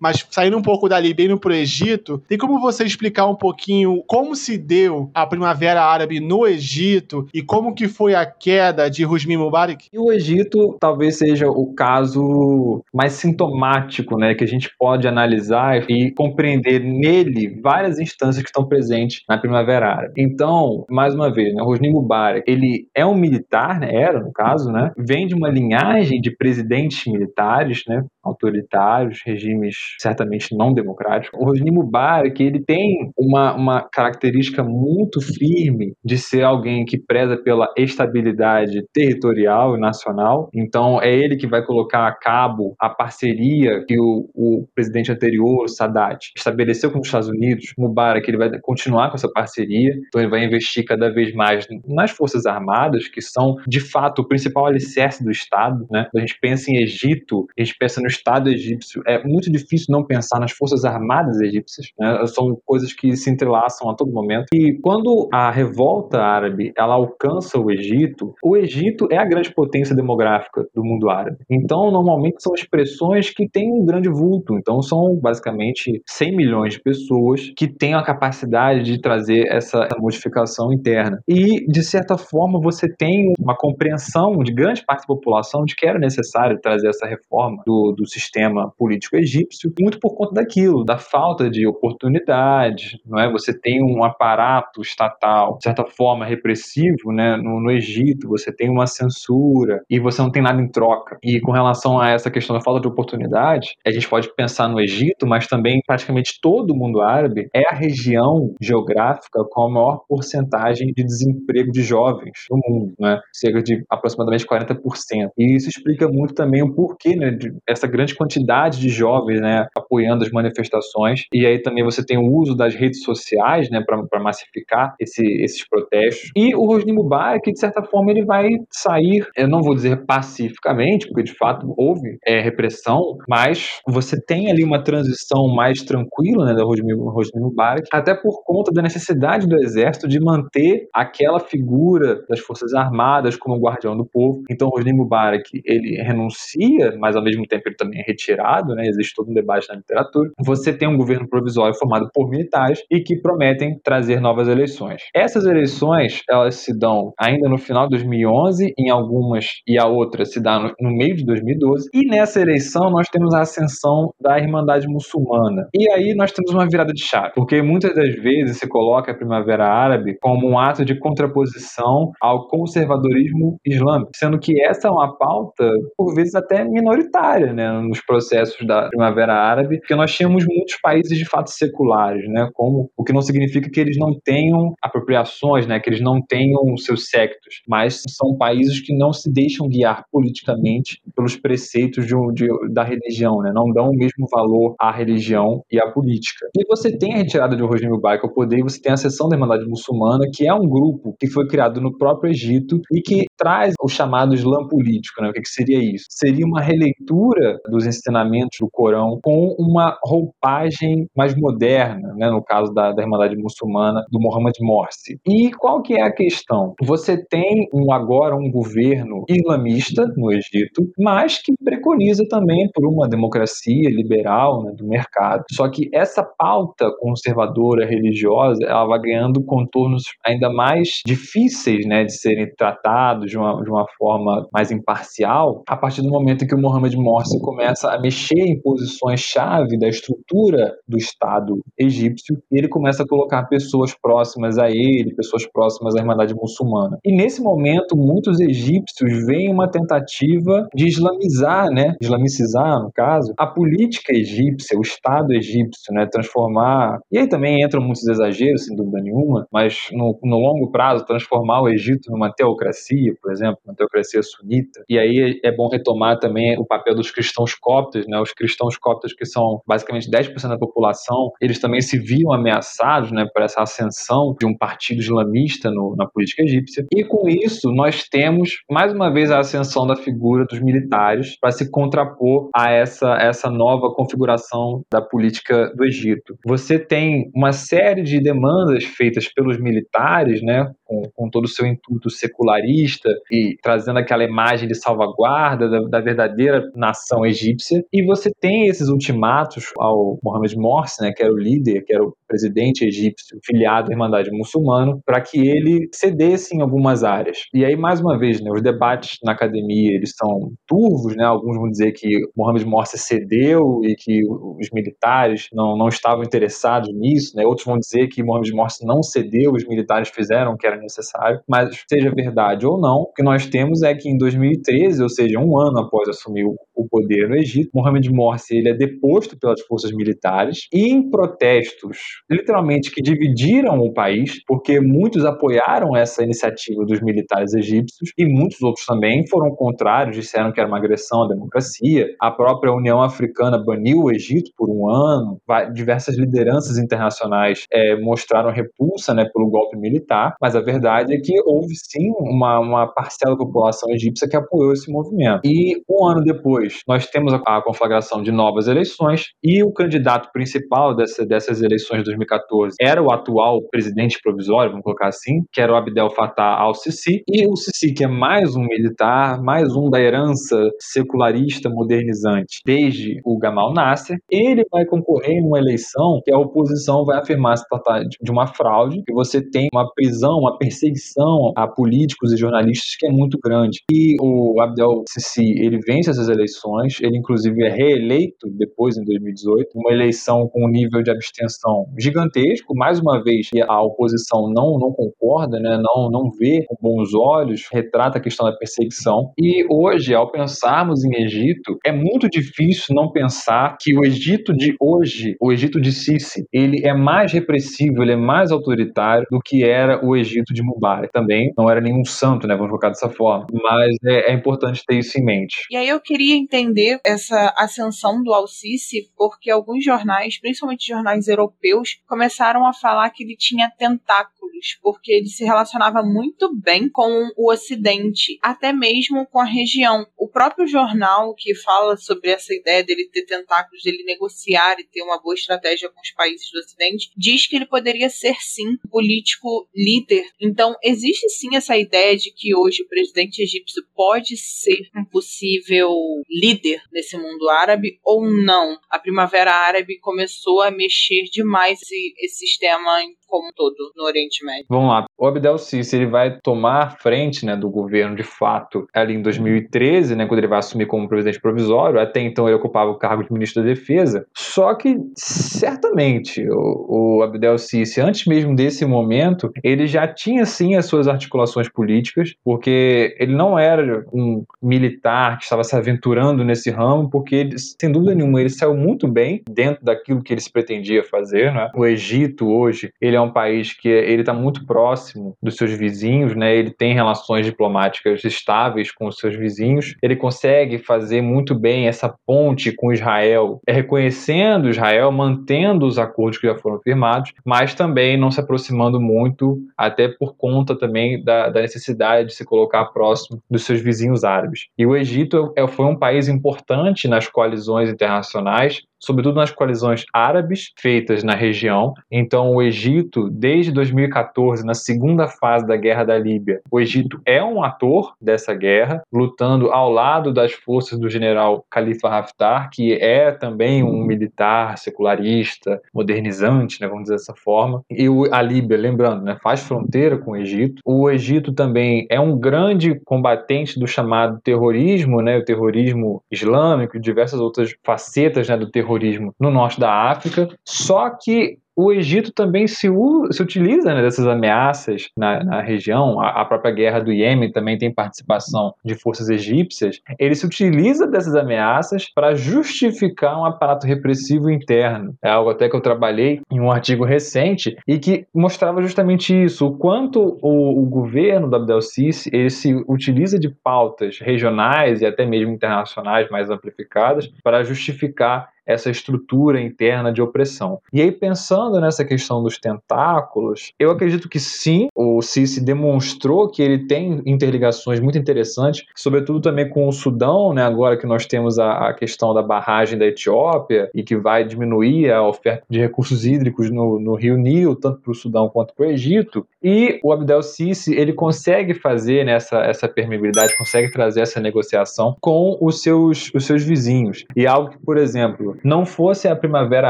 Mas saindo um pouco dali, bem no pro Egito, tem como você explicar um pouquinho como se deu a Primavera Árabe no Egito e como que foi a queda de Hosni Mubarak? O Egito talvez seja o caso mais sintomático, né, que a gente pode analisar e compreender nele várias instâncias que estão presentes na Primavera Árabe. Então, mais uma vez, né, Hosni Mubarak, ele é um militar, né, era no caso, né, vem de uma linhagem de presidentes militares, né, autoritários, regimes certamente não democráticos. O Hosni Mubarak, ele tem uma, uma característica muito firme de ser alguém que preza pela estabilidade territorial e nacional. Então, é ele que vai colocar a cabo a parceria que o, o presidente anterior, Sadat, estabeleceu com os Estados Unidos. Mubarak, ele vai continuar com essa parceria. Então, ele vai investir cada vez mais nas Forças Armadas, que são, de fato, o principal alicerce do Estado. Né? A gente pensa em Egito, a gente pensa no Estado egípcio, é muito difícil não pensar nas forças armadas egípcias, né? são coisas que se entrelaçam a todo momento. E quando a revolta árabe ela alcança o Egito, o Egito é a grande potência demográfica do mundo árabe. Então, normalmente são expressões que têm um grande vulto. Então, são basicamente 100 milhões de pessoas que têm a capacidade de trazer essa modificação interna. E, de certa forma, você tem uma compreensão de grande parte da população de que era necessário trazer essa reforma do, do do sistema político egípcio, muito por conta daquilo, da falta de oportunidades, não é? Você tem um aparato estatal, de certa forma, repressivo, né? No, no Egito, você tem uma censura e você não tem nada em troca. E com relação a essa questão da falta de oportunidade, a gente pode pensar no Egito, mas também praticamente todo o mundo árabe é a região geográfica com a maior porcentagem de desemprego de jovens no mundo, né? Cerca de aproximadamente 40%. E isso explica muito também o porquê, né, de essa grande quantidade de jovens, né, apoiando as manifestações. E aí também você tem o uso das redes sociais, né, para massificar esse, esses protestos. E o Hosni Mubarak, de certa forma, ele vai sair, eu não vou dizer pacificamente, porque de fato houve é, repressão, mas você tem ali uma transição mais tranquila, né, da Hosni, Hosni Mubarak, até por conta da necessidade do exército de manter aquela figura das forças armadas como guardião do povo. Então, Hosni Mubarak, ele renuncia, mas ao mesmo tempo ele também é retirado, né? Existe todo um debate na literatura. Você tem um governo provisório formado por militares e que prometem trazer novas eleições. Essas eleições, elas se dão ainda no final de 2011, em algumas e a outra se dá no, no meio de 2012. E nessa eleição nós temos a ascensão da Irmandade Muçulmana. E aí nós temos uma virada de chave, porque muitas das vezes se coloca a Primavera Árabe como um ato de contraposição ao conservadorismo islâmico, sendo que essa é uma pauta, por vezes até minoritária, né, nos processos da Primavera Árabe, porque nós tínhamos muitos países de fato seculares, né, como o que não significa que eles não tenham apropriações, né, que eles não tenham seus sectos, mas são países que não se deixam guiar politicamente pelos preceitos de, de, da religião, né, não dão o mesmo valor à religião e à política. E você tem a retirada de Hosni Mubarak ao poder, você tem a seção da Irmandade Muçulmana, que é um grupo que foi criado no próprio Egito e que traz o chamado Islã político, né, o que, que seria isso? Seria uma releitura dos ensinamentos do Corão com uma roupagem mais moderna, né, no caso da, da Irmandade Muçulmana do Muhammad Morsi. E qual que é a questão? Você tem um, agora um governo islamista no Egito, mas que preconiza também por uma democracia liberal né, do mercado. Só que essa pauta conservadora religiosa, ela vai ganhando contornos ainda mais difíceis né, de serem tratados de uma, de uma forma mais imparcial a partir do momento que o Mohamed Morsi começa a mexer em posições-chave da estrutura do Estado egípcio e ele começa a colocar pessoas próximas a ele, pessoas próximas à Irmandade Muçulmana. E nesse momento, muitos egípcios veem uma tentativa de islamizar, né, islamicizar, no caso, a política egípcia, o Estado egípcio, né, transformar. E aí também entram muitos exageros, sem dúvida nenhuma, mas no, no longo prazo, transformar o Egito numa teocracia, por exemplo, uma teocracia sunita. E aí é bom retomar também o papel dos cristãos coptas, né, os cristãos coptas que são basicamente 10% da população, eles também se viam ameaçados né, por essa ascensão de um partido islamista no, na política egípcia. E com isso, nós temos mais uma vez a ascensão da figura dos militares para se contrapor a essa, essa nova configuração da política do Egito. Você tem uma série de demandas feitas pelos militares, né, com, com todo o seu intuito secularista e trazendo aquela imagem de salvaguarda da, da, verdadeira nação egípcia. E você tem esses ultimatos ao Mohamed Morsi, né, que era o líder, que era o presidente egípcio, filiado à Irmandade Muçulmana, para que ele cedesse em algumas áreas. E aí, mais uma vez, né, os debates na academia eles são turvos, né? alguns vão dizer que Mohamed Morsi cedeu e que os militares não, não estavam interessados nisso, né? outros vão dizer que Mohamed Morsi não cedeu, os militares fizeram o que era necessário, mas seja verdade ou não, o que nós temos é que em 2013, ou seja, um ano após assumir poder no Egito, Mohamed Morsi ele é deposto pelas forças militares e em protestos literalmente que dividiram o país, porque muitos apoiaram essa iniciativa dos militares egípcios e muitos outros também foram contrários, disseram que era uma agressão à democracia. A própria União Africana baniu o Egito por um ano, diversas lideranças internacionais é, mostraram repulsa né, pelo golpe militar, mas a verdade é que houve sim uma, uma parcela da população egípcia que apoiou esse movimento. E um ano depois, nós temos a, conflagração de novas eleições e o candidato principal dessa, dessas eleições de 2014 era o atual presidente provisório, vamos colocar assim, que era o Abdel Fattah al-Sisi, e o Sisi, que é mais um militar, mais um da herança secularista modernizante, desde o Gamal Nasser, ele vai concorrer em uma eleição que a oposição vai afirmar se tratar de uma fraude, que você tem uma prisão, uma perseguição a políticos e jornalistas que é muito grande. E o Abdel Sisi, ele vence essas eleições, ele inclusive é reeleito depois em 2018, uma eleição com um nível de abstenção gigantesco, mais uma vez a oposição não, não concorda, né, não, não vê com bons olhos, retrata a questão da perseguição. E hoje, ao pensarmos em Egito, é muito difícil não pensar que o Egito de hoje, o Egito de Sisi, ele é mais repressivo, ele é mais autoritário do que era o Egito Egito de Mubarak. Também não era nenhum santo, né? Vamos colocar dessa forma. Mas é, é importante ter isso em mente. E aí eu queria entender essa ascensão do Al-Sisi, porque alguns jornais, principalmente jornais europeus, começaram a falar que ele tinha tentáculos porque ele se relacionava muito bem com o Ocidente, até mesmo com a região. O próprio jornal que fala sobre essa ideia dele ter tentáculos, dele negociar e ter uma boa estratégia com os países do Ocidente, diz que ele poderia ser sim político líder. Então, existe sim essa ideia de que hoje o presidente egípcio pode ser um possível líder nesse mundo árabe ou não. A Primavera Árabe começou a mexer demais esse, esse sistema como um todo no Oriente Médio. Vamos lá. O Abdel Sisi ele vai tomar a frente né, do governo de fato ali em 2013, né, quando ele vai assumir como presidente provisório. Até então ele ocupava o cargo de ministro da Defesa. Só que certamente o, o Abdel Sisi, antes mesmo desse momento, ele já tinha sim as suas articulações políticas, porque ele não era um militar que estava se aventurando nesse ramo, porque ele, sem dúvida nenhuma ele saiu muito bem dentro daquilo que ele se pretendia fazer. Né? O Egito hoje ele é um país que ele está muito próximo dos seus vizinhos, né? Ele tem relações diplomáticas estáveis com os seus vizinhos. Ele consegue fazer muito bem essa ponte com Israel, é reconhecendo Israel, mantendo os acordos que já foram firmados, mas também não se aproximando muito, até por conta também da, da necessidade de se colocar próximo dos seus vizinhos árabes. E o Egito é, foi um país importante nas coalizões internacionais, sobretudo nas coalizões árabes feitas na região. Então, o Egito, desde 2014, na segunda fase da Guerra da Líbia, o Egito é um ator dessa guerra, lutando ao lado das forças do general Khalifa Haftar, que é também um militar secularista, modernizante, né, vamos dizer dessa forma. E a Líbia, lembrando, né, faz fronteira com o Egito. O Egito também é um grande combatente do chamado terrorismo, né, o terrorismo islâmico e diversas outras facetas né, do terrorismo terrorismo no norte da África, só que o Egito também se, se utiliza né, dessas ameaças na, na região, a, a, própria guerra do Iêmen também tem participação de forças egípcias. Ele se utiliza dessas ameaças para justificar um aparato repressivo interno. É algo até que eu trabalhei em um artigo recente e que mostrava justamente isso, o quanto o, o governo do Abdel Sisi ele se utiliza de pautas regionais e até mesmo internacionais mais amplificadas para justificar essa estrutura interna de opressão. E aí, pensando nessa questão dos tentáculos, eu acredito que sim, o Sisi demonstrou que ele tem interligações muito interessantes, sobretudo também com o Sudão, né, agora que nós temos a, a questão da barragem da Etiópia e que vai diminuir a oferta de recursos hídricos no, no Rio Nilo, tanto para o Sudão quanto para o Egito. E o Abdel Sisi, ele consegue fazer né, essa permeabilidade, consegue trazer essa negociação com os seus, os seus vizinhos. E algo que, por exemplo, não fosse a Primavera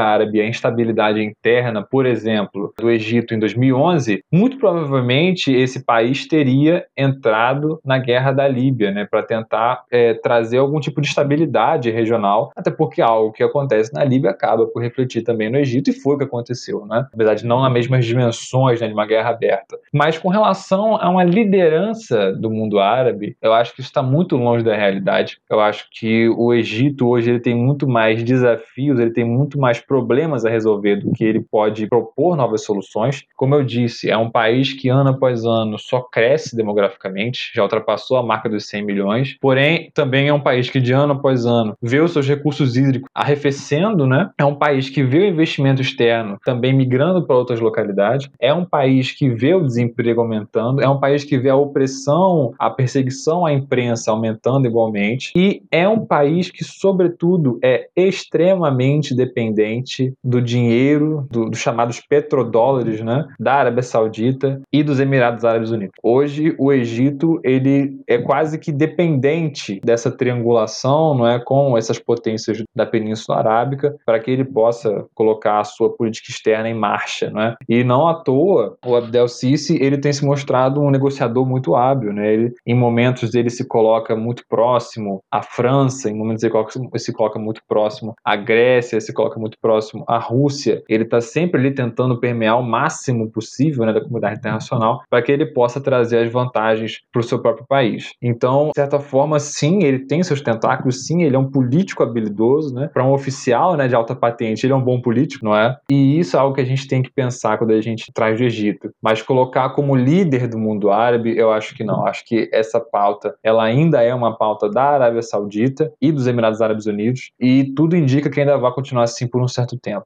Árabe, a instabilidade interna, por exemplo, do Egito em 2011, muito provavelmente esse país teria entrado na guerra da Líbia, né, para tentar é, trazer algum tipo de estabilidade regional, até porque algo que acontece na Líbia acaba por refletir também no Egito, e foi o que aconteceu, né? apesar de não nas mesmas dimensões né, de uma guerra aberta. Mas com relação a uma liderança do mundo árabe, eu acho que isso está muito longe da realidade. Eu acho que o Egito hoje ele tem muito mais desafios desafios, ele tem muito mais problemas a resolver do que ele pode propor novas soluções. Como eu disse, é um país que ano após ano só cresce demograficamente, já ultrapassou a marca dos 100 milhões, porém também é um país que de ano após ano vê os seus recursos hídricos arrefecendo, né? É um país que vê o investimento externo também migrando para outras localidades, é um país que vê o desemprego aumentando, é um país que vê a opressão, a perseguição à imprensa aumentando igualmente, e é um país que, sobretudo, é extremamente extremamente dependente do dinheiro, do, dos chamados petrodólares, né, da Arábia Saudita e dos Emirados Árabes Unidos. Hoje, o Egito ele é quase que dependente dessa triangulação, não é, com essas potências da Península Arábica, para que ele possa colocar a sua política externa em marcha, não é? E não à toa, o Abdel Sisi ele tem se mostrado um negociador muito hábil, né? Ele, em momentos ele se coloca muito próximo à França, em momentos ele se coloca, se coloca muito próximo à a Grécia se coloca muito próximo à Rússia, ele está sempre ali tentando permear o máximo possível né, da comunidade internacional para que ele possa trazer as vantagens para o seu próprio país. Então, de certa forma, sim, ele tem seus tentáculos, sim, ele é um político habilidoso, né? Para um oficial né, de alta patente, ele é um bom político, não é? E isso é algo que a gente tem que pensar quando a gente traz do Egito. Mas colocar como líder do mundo árabe, eu acho que não. Acho que essa pauta, ela ainda é uma pauta da Arábia Saudita e dos Emirados Árabes Unidos, e tudo indica que ainda vai continuar assim por um certo tempo.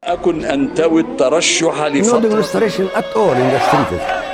Não demonstration at all in the street.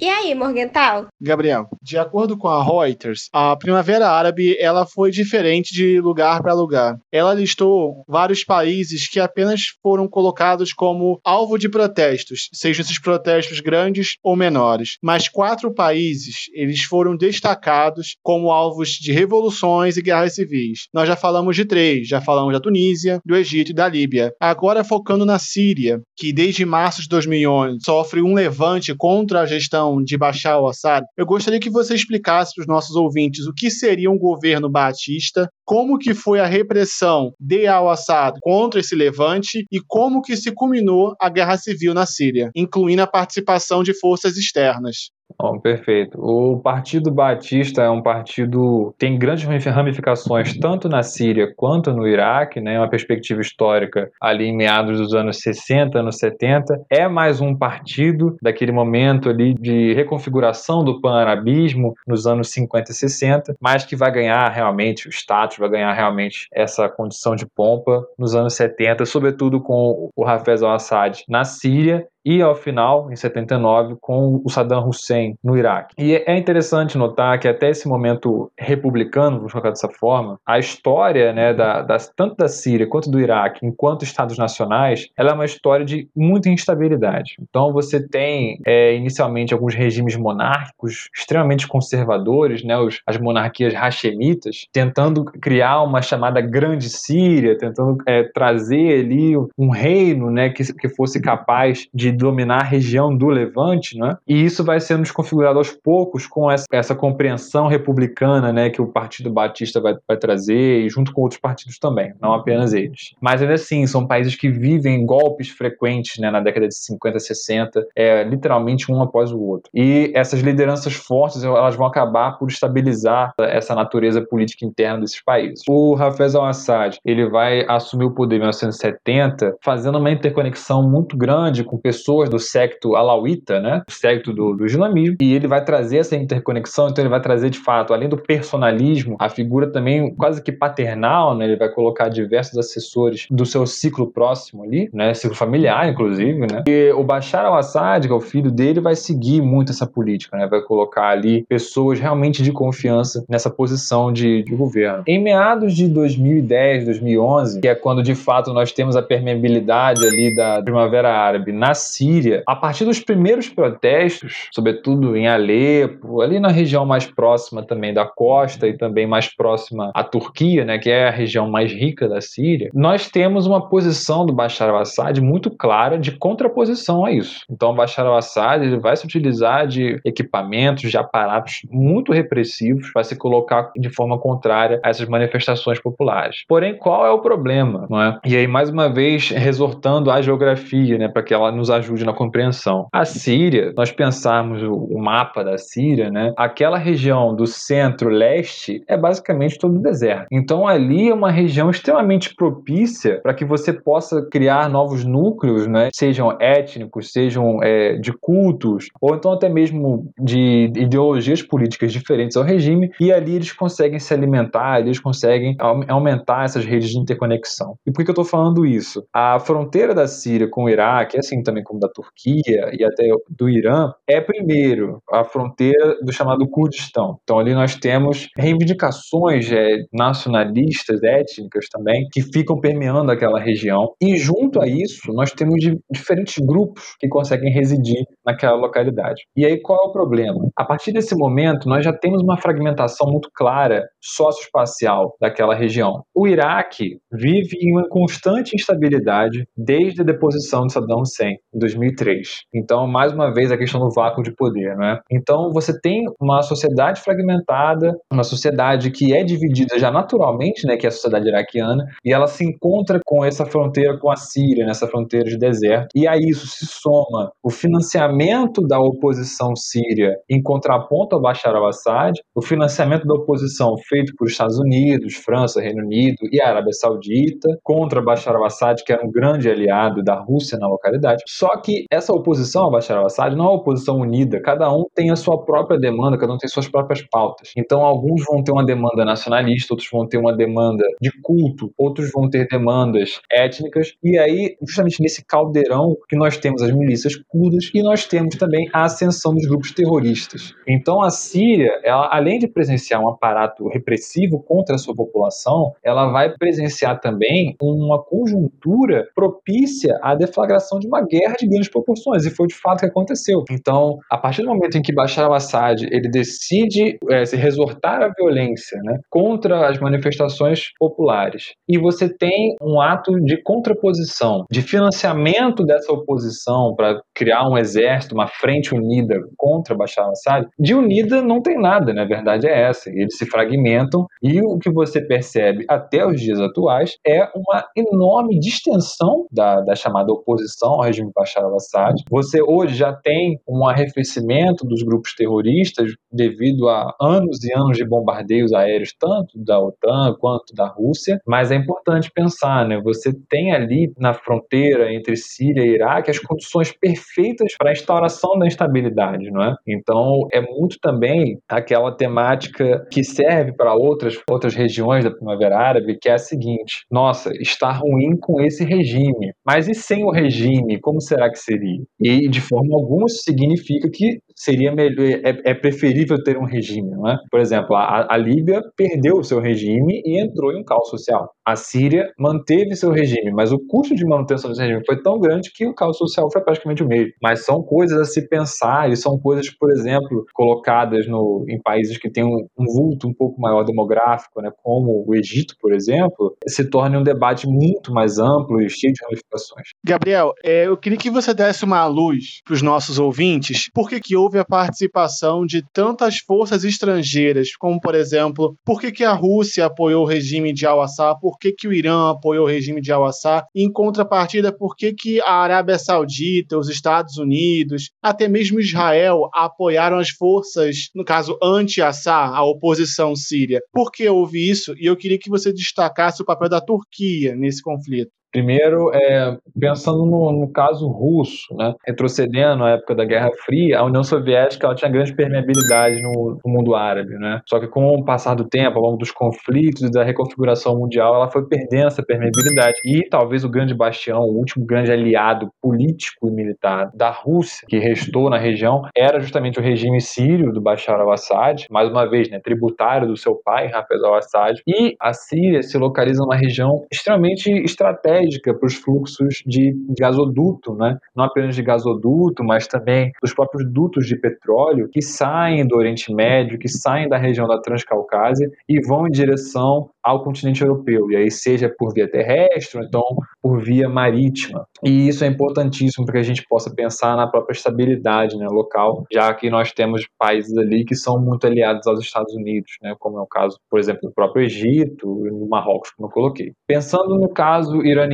E aí, Morgental? Gabriel, de acordo com a Reuters, a Primavera Árabe ela foi diferente de lugar para lugar. Ela listou vários países que apenas foram colocados como alvo de protestos, sejam esses protestos grandes ou menores. Mas quatro países eles foram destacados como alvos de revoluções e guerras civis. Nós já falamos de três, já falamos da Tunísia, do Egito e da Líbia. Agora focando na Síria, que desde março de 2011 sofre um levante contra a gestão de Bashar al-Assad, eu gostaria que você explicasse para os nossos ouvintes o que seria um governo baatista, como que foi a repressão de al-Assad contra esse levante e como que se culminou a guerra civil na Síria, incluindo a participação de forças externas. Oh, perfeito. O Partido Batista é um partido tem grandes ramificações tanto na Síria quanto no Iraque, né? Uma perspectiva histórica ali em meados dos anos 60, anos 70. É mais um partido daquele momento ali de reconfiguração do pan-arabismo nos anos 50 e 60, mas que vai ganhar realmente o status, vai ganhar realmente essa condição de pompa nos anos 70, sobretudo com o Hafez al-Assad na Síria e ao final, em 79, com o Saddam Hussein no Iraque. E é interessante notar que até esse momento republicano, vamos colocar dessa forma, a história né, da, das, tanto da Síria quanto do Iraque, enquanto estados nacionais, ela é uma história de muita instabilidade. Então você tem é, inicialmente alguns regimes monárquicos extremamente conservadores, né, os, as monarquias hashemitas, tentando criar uma chamada Grande Síria, tentando é, trazer ali um reino né, que, que fosse capaz de dominar a região do Levante, né? E isso vai sendo desconfigurado aos poucos com essa, essa compreensão republicana, né, que o Partido Batista vai, vai, trazer e junto com outros partidos também, não apenas eles. Mas ainda assim, são países que vivem golpes frequentes, né, na década de 50, 60, é, literalmente um após o outro. E essas lideranças fortes, elas vão acabar por estabilizar essa natureza política interna desses países. O Hafez al-Assad, ele vai assumir o poder em 1970, fazendo uma interconexão muito grande com pessoas pessoas do secto alauíta, né? O secto do, do islamismo, e ele vai trazer essa interconexão, então ele vai trazer de fato, além do personalismo, a figura também quase que paternal, né? Ele vai colocar diversos assessores do seu ciclo próximo ali, né? Ciclo familiar, inclusive, né? E o Bashar al-Assad, que é o filho dele, vai seguir muito essa política, né? Vai colocar ali pessoas realmente de confiança nessa posição de, de governo. Em meados de 2010, 2011, que é quando de fato nós temos a permeabilidade ali da Primavera Árabe nas Síria, a partir dos primeiros protestos, sobretudo em Alepo, ali na região mais próxima também da costa e também mais próxima à Turquia, né, que é a região mais rica da Síria, nós temos uma posição do Bashar al-Assad muito clara de contraposição a isso. Então, o Bashar al-Assad ele vai se utilizar de equipamentos, de aparatos muito repressivos para se colocar de forma contrária a essas manifestações populares. Porém, qual é o problema? Não é? E aí, mais uma vez, resortando à geografia, né, para que ela nos ajude na compreensão. A Síria, nós pensarmos o, mapa da Síria, né? Aquela região do centro-leste é basicamente todo deserto. Então ali é uma região extremamente propícia para que você possa criar novos núcleos, né? Sejam étnicos, sejam é, de cultos, ou então até mesmo de ideologias políticas diferentes ao regime, e ali eles conseguem se alimentar, eles conseguem aumentar essas redes de interconexão. E por que eu estou falando isso? A fronteira da Síria com o Iraque, assim também como da Turquia e até do Irã, é primeiro a fronteira do chamado Kurdistão. Então ali nós temos reivindicações é, nacionalistas, étnicas também, que ficam permeando aquela região. E junto a isso, nós temos diferentes grupos que conseguem residir naquela localidade. E aí qual é o problema? A partir desse momento, nós já temos uma fragmentação muito clara socioespacial daquela região. O Iraque vive em uma constante instabilidade desde a deposição de Saddam Hussein em 2003. Então, mais uma vez, a questão do vácuo de poder, né? Então, você tem uma sociedade fragmentada, uma sociedade que é dividida já naturalmente, né, que é a sociedade iraquiana, e ela se encontra com essa fronteira com a Síria, nessa fronteira de deserto. E a isso se soma o financiamento da oposição síria em contraponto ao Bashar al-Assad, o financiamento da oposição feito por Estados Unidos, França, Reino Unido e Arábia Saudita contra Bashar al-Assad, que era um grande aliado da Rússia na localidade. Só que essa oposição ao Bashar al-Assad não é uma oposição unida, cada um tem a sua própria demanda, cada um tem suas próprias pautas. Então, alguns vão ter uma demanda nacionalista, outros vão ter uma demanda de culto, outros vão ter demandas étnicas, e aí, justamente nesse caldeirão que nós temos as milícias curdas e nós temos também a ascensão dos grupos terroristas. Então, a Síria, ela, além de presenciar um aparato repressivo contra a sua população, ela vai presenciar também uma conjuntura propícia à deflagração de uma guerra de grandes proporções, e foi de fato que aconteceu. Então, a partir do momento em que Bashar al-Assad ele decide é, se resortar à violência né, contra as manifestações populares, e você tem um ato de contraposição, de financiamento dessa oposição para criar um exército, uma frente unida contra Bashar al-Assad, de unida não tem nada, né? a verdade é essa. Eles se fragmentam e o que você percebe até os dias atuais é uma enorme distensão da, da chamada oposição ao regime Bashar al-Assad. Você hoje já tem um arrefecimento dos grupos terroristas devido a anos e anos de bombardeios aéreos, tanto da OTAN quanto da Rússia, mas é importante pensar, né? Você tem ali na fronteira entre Síria e Iraque as condições perfeitas para a instauração da instabilidade, não é? Então, é muito também aquela temática que serve para outras, outras regiões da Primavera Árabe, que é a seguinte: nossa, está ruim com esse regime, mas e sem o regime, como será que seria? E de forma alguma isso significa que seria melhor, é, é preferível ter um regime, não é? Por exemplo, a, a Líbia perdeu o seu regime e entrou em um caos social. A Síria manteve seu regime, mas o custo de manutenção desse regime foi tão grande que o caos social foi praticamente o mesmo. Mas são coisas a se pensar e são coisas, por exemplo, colocadas no, em países que têm um, um vulto um pouco maior demográfico, né, como o Egito, por exemplo, se torne um debate muito mais amplo e cheio de ramificações. Gabriel, é, eu queria que você desse uma luz para os nossos ouvintes. Por que, que houve a participação de tantas forças estrangeiras, como, por exemplo, por que, que a Rússia apoiou o regime de Al-Assad, por que, que o Irã apoiou o regime de Al-Assad, em contrapartida, por que, que a Arábia Saudita, os Estados Unidos, até mesmo Israel apoiaram as forças, no caso, anti-Assad, a oposição síria. Por que houve isso? E eu queria que você destacasse o papel da Turquia nesse conflito. Primeiro, é, pensando no, no, caso russo, né, retrocedendo à época da Guerra Fria, a União Soviética ela tinha grande permeabilidade no, no, mundo árabe. Né? Só que com o passar do tempo, ao longo dos conflitos e da reconfiguração mundial, ela foi perdendo essa permeabilidade. E talvez o grande bastião, o último grande aliado político e militar da Rússia que restou na região, era justamente o regime sírio do Bashar al-Assad, mais uma vez, né, tributário do seu pai, Hafez al-Assad. E a Síria se localiza numa região extremamente estratégica estratégica para os fluxos de gasoduto, né? não apenas de gasoduto, mas também dos próprios dutos de petróleo que saem do Oriente Médio, que saem da região da Transcaucásia e vão em direção ao continente europeu, e aí seja por via terrestre ou então por via marítima. E isso é importantíssimo para que a gente possa pensar na própria estabilidade né, local, já que nós temos países ali que são muito aliados aos Estados Unidos, né, como é o caso, por exemplo, do próprio Egito do Marrocos, como eu coloquei. Pensando no caso iraniano,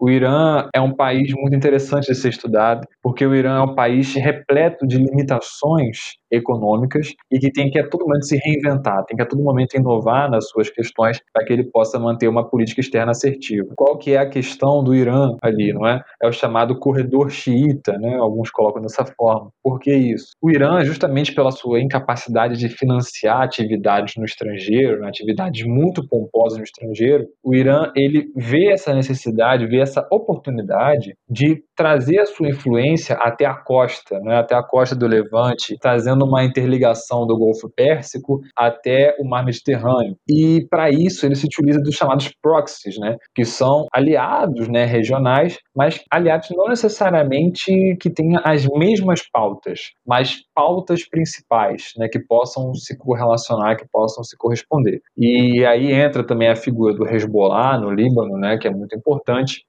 o Irã é um país muito interessante de ser estudado, porque o Irã é um país repleto de limitações econômicas e que tem que a todo momento se reinventar, tem que a todo momento inovar nas suas questões para que ele possa manter uma política externa assertiva. Qual que é a questão do Irã ali, não é? É o chamado corredor xiita, né? Alguns colocam dessa forma. Por que isso? O Irã, justamente pela sua incapacidade de financiar atividades no estrangeiro, né? atividades muito pomposas no estrangeiro, o Irã ele vê essa necessidade, vê essa oportunidade de trazer a sua influência até a costa, né? Até a costa do Levante, trazendo uma interligação do Golfo Pérsico até o Mar Mediterrâneo. E para isso ele se utiliza dos chamados proxies, né, que são aliados né, regionais, mas aliados não necessariamente que tenham as mesmas pautas, mas pautas principais, né, que possam se correlacionar, que possam se corresponder. E aí entra também a figura do Hezbollah no Líbano, né, que é muito importante.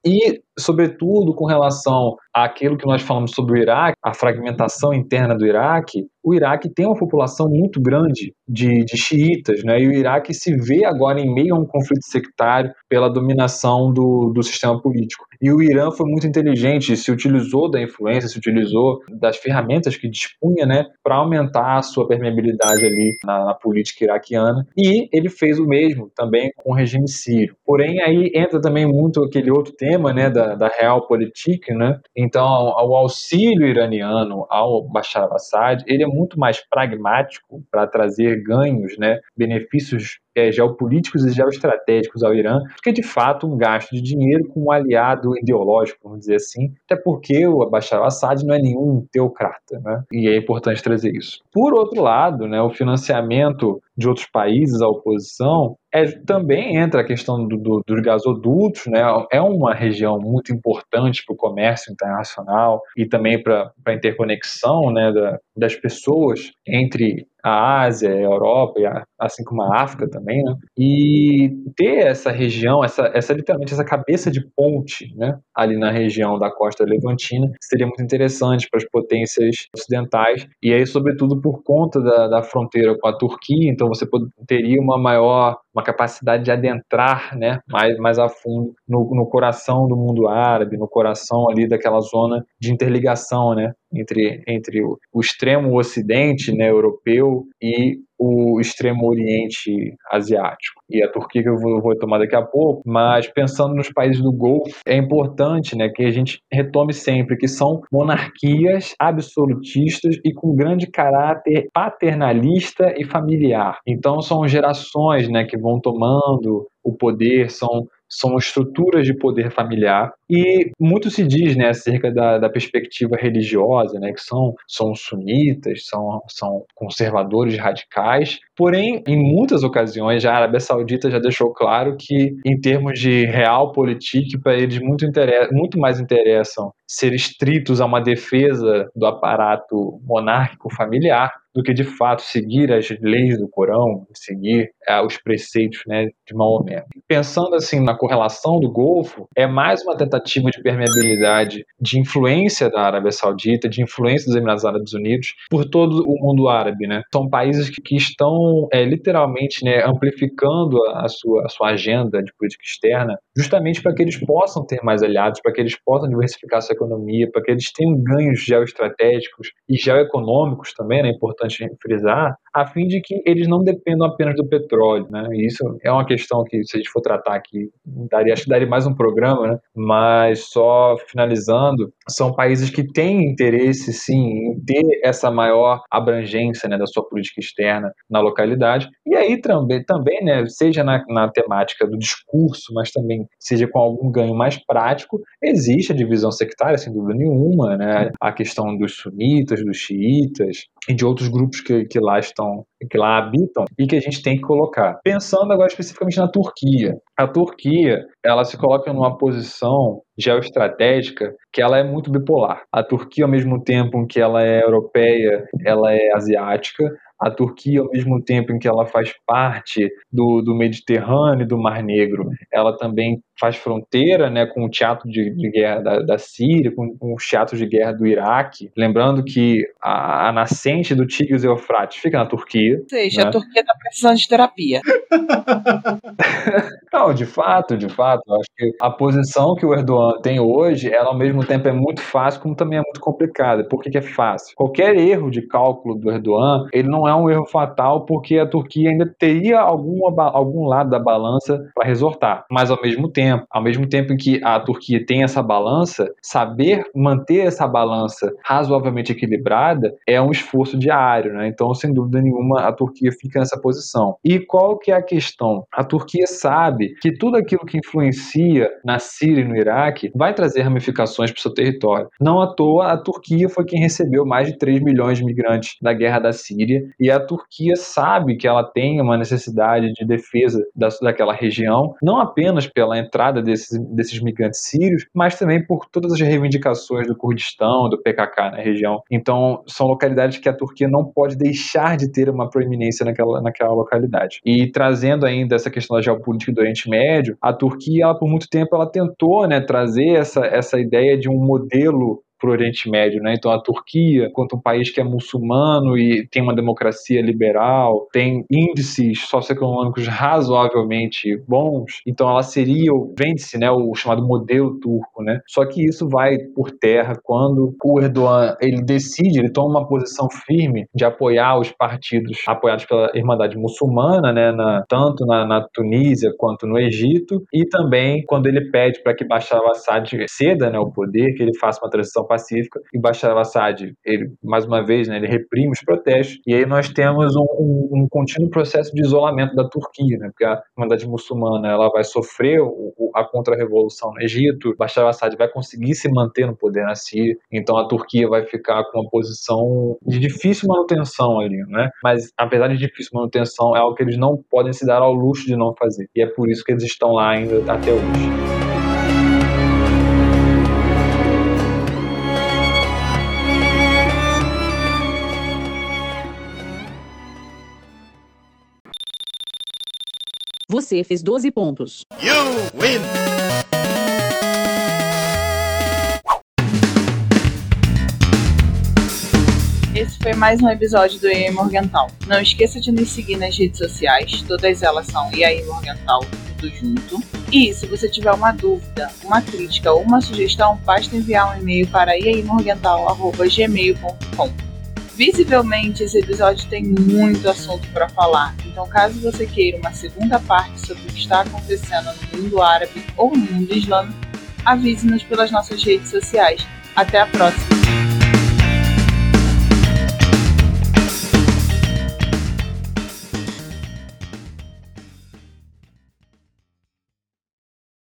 E sobretudo com relação àquilo que nós falamos sobre o Iraque, a fragmentação interna do Iraque, o Iraque tem uma população muito grande de, de xiitas, né? e o Iraque se vê agora em meio a um conflito sectário pela dominação do, do sistema político. E o Irã foi muito inteligente, se utilizou da influência, se utilizou das ferramentas que dispunha né, para aumentar a sua permeabilidade ali na, na, política iraquiana. E ele fez o mesmo também com o regime sírio. Porém, aí entra também muito aquele outro tema né, da, da realpolitik. Né? Então, o auxílio iraniano ao Bashar al-Assad ele é muito mais pragmático para trazer ganhos, né, benefícios é, geopolíticos e geoestratégicos ao Irã, porque de fato um gasto de dinheiro com um aliado ideológico, vamos dizer assim, até porque o Bashar al-Assad não é nenhum teocrata, né? E é importante trazer isso. Por outro lado, né, o financiamento de outros países à oposição é, também entra a questão do, do, dos gasodutos, né? É uma região muito importante para o comércio internacional e também para a interconexão né, da, das pessoas entre a Ásia, a Europa, e a, assim como a África também, né? E ter essa região, essa, essa literalmente essa cabeça de ponte, né? Ali na região da costa levantina, seria muito interessante para as potências ocidentais. E aí, sobretudo, por conta da, da fronteira com a Turquia, então você teria uma maior uma capacidade de adentrar né, mais, mais a fundo no, no coração do mundo árabe, no coração ali daquela zona de interligação né, entre, entre o, o extremo ocidente né, europeu e o extremo oriente asiático. E a Turquia que eu vou, vou, tomar daqui a pouco, mas pensando nos países do Golfo, é importante né, que a gente retome sempre que são monarquias absolutistas e com grande caráter paternalista e familiar. Então são gerações né, que vão tomando o poder, são são estruturas de poder familiar e muito se diz né, acerca da, da perspectiva religiosa, né, que são, são sunitas, são, são conservadores radicais, porém, em muitas ocasiões, a Arábia Saudita já deixou claro que, em termos de real política, para eles muito, muito mais interessam ser estritos a uma defesa do aparato monárquico familiar do que de fato seguir as leis do Corão, seguir uh, os preceitos né, de Maomé. Pensando assim na correlação do Golfo, é mais uma tentativa de permeabilidade, de influência da Arábia Saudita, de influência dos Emirados Árabes Unidos por todo o mundo árabe. Né? São países que, que estão é, literalmente né, amplificando a, a, sua, a sua agenda de política externa, justamente para que eles possam ter mais aliados, para que eles possam diversificar sua economia, para que eles tenham ganhos geoestratégicos e geoeconômicos também, né, importante frisar, a fim de que eles não dependam apenas do petróleo, né? E isso é uma questão que, se a gente for tratar aqui, daria, acho que daria mais um programa, né? Mas só finalizando, são países que têm interesse, sim, em ter essa maior abrangência né, da sua política externa na localidade. E aí também, também né, seja na, na temática do discurso, mas também seja com algum ganho mais prático, existe a divisão sectária, sem dúvida nenhuma, né? A questão dos sunitas, dos xiitas e de outros grupos que, que lá estão, que lá habitam e que a gente tem que colocar. Pensando agora especificamente na Turquia. A Turquia, ela se coloca numa posição geoestratégica que ela é muito bipolar. A Turquia, ao mesmo tempo em que ela é europeia, ela é asiática, a Turquia, ao mesmo tempo em que ela faz parte do, do Mediterrâneo e do Mar Negro, ela também faz fronteira né, com o teatro de, de guerra da, da Síria, com, com, os teatros de guerra do Iraque. Lembrando que a, a nascente do Tigres e Eufrates fica na Turquia. Ou seja, né? a Turquia está precisando de terapia. Não, de fato, de fato. Eu acho que a posição que o Erdogan tem hoje, ela ao mesmo tempo é muito fácil, como também é muito complicada. Por que, que é fácil? Qualquer erro de cálculo do Erdogan, ele não é um erro fatal, porque a Turquia ainda teria algum, algum lado da balança para resortar. Mas ao mesmo tempo, tempo. Ao mesmo tempo em que a Turquia tem essa balança, saber manter essa balança razoavelmente equilibrada é um esforço diário, né? Então, sem dúvida nenhuma, a Turquia fica nessa posição. E qual que é a questão? A Turquia sabe que tudo aquilo que influencia na Síria e no Iraque vai trazer ramificações para o seu território. Não à toa, a Turquia foi quem recebeu mais de 3 milhões de migrantes da guerra da Síria, e a Turquia sabe que ela tem uma necessidade de defesa da, daquela região, não apenas pela entrada entrada desses, desses migrantes sírios, mas também por todas as reivindicações do Kurdistão, do PKK na região. Então, são localidades que a Turquia não pode deixar de ter uma proeminência naquela, naquela localidade. E trazendo ainda essa questão da geopolítica do Oriente Médio, a Turquia, ela, por muito tempo, ela tentou né, trazer essa, essa ideia de um modelo para o Oriente Médio, né? Então a Turquia, quanto um país que é muçulmano e tem uma democracia liberal, tem índices socioeconômicos razoavelmente bons, então ela seria, vende-se, né, o chamado modelo turco, né? Só que isso vai por terra quando o Erdogan ele decide, ele toma uma posição firme de apoiar os partidos apoiados pela Irmandade Muçulmana, né, na, tanto na, na Tunísia quanto no Egito, e também quando ele pede para que Bashar al-Assad ceda, né, o poder, que ele faça uma transição pacífica e Bashar al-Assad, ele, mais uma vez, né, ele reprime os protestos. E aí nós temos um, um, um contínuo processo de isolamento da Turquia, né, porque a comunidade muçulmana ela vai sofrer o, o, a contra-revolução no Egito, Bashar al-Assad vai conseguir se manter no poder na Síria, então a Turquia vai ficar com uma posição de difícil manutenção ali, né, mas apesar de difícil manutenção, é algo que eles não podem se dar ao luxo de não fazer, e é por isso que eles estão lá ainda até hoje. Você fez 12 pontos. You win! Esse foi mais um episódio do EA Morgental. Não esqueça de nos seguir nas redes sociais, todas elas são EA Morgental, tudo junto. E se você tiver uma dúvida, uma crítica ou uma sugestão, basta enviar um e-mail para eaimorgental.gmail.com. Visivelmente, esse episódio tem muito assunto para falar, então, caso você queira uma segunda parte sobre o que está acontecendo no mundo árabe ou no mundo islâmico, avise-nos pelas nossas redes sociais. Até a próxima!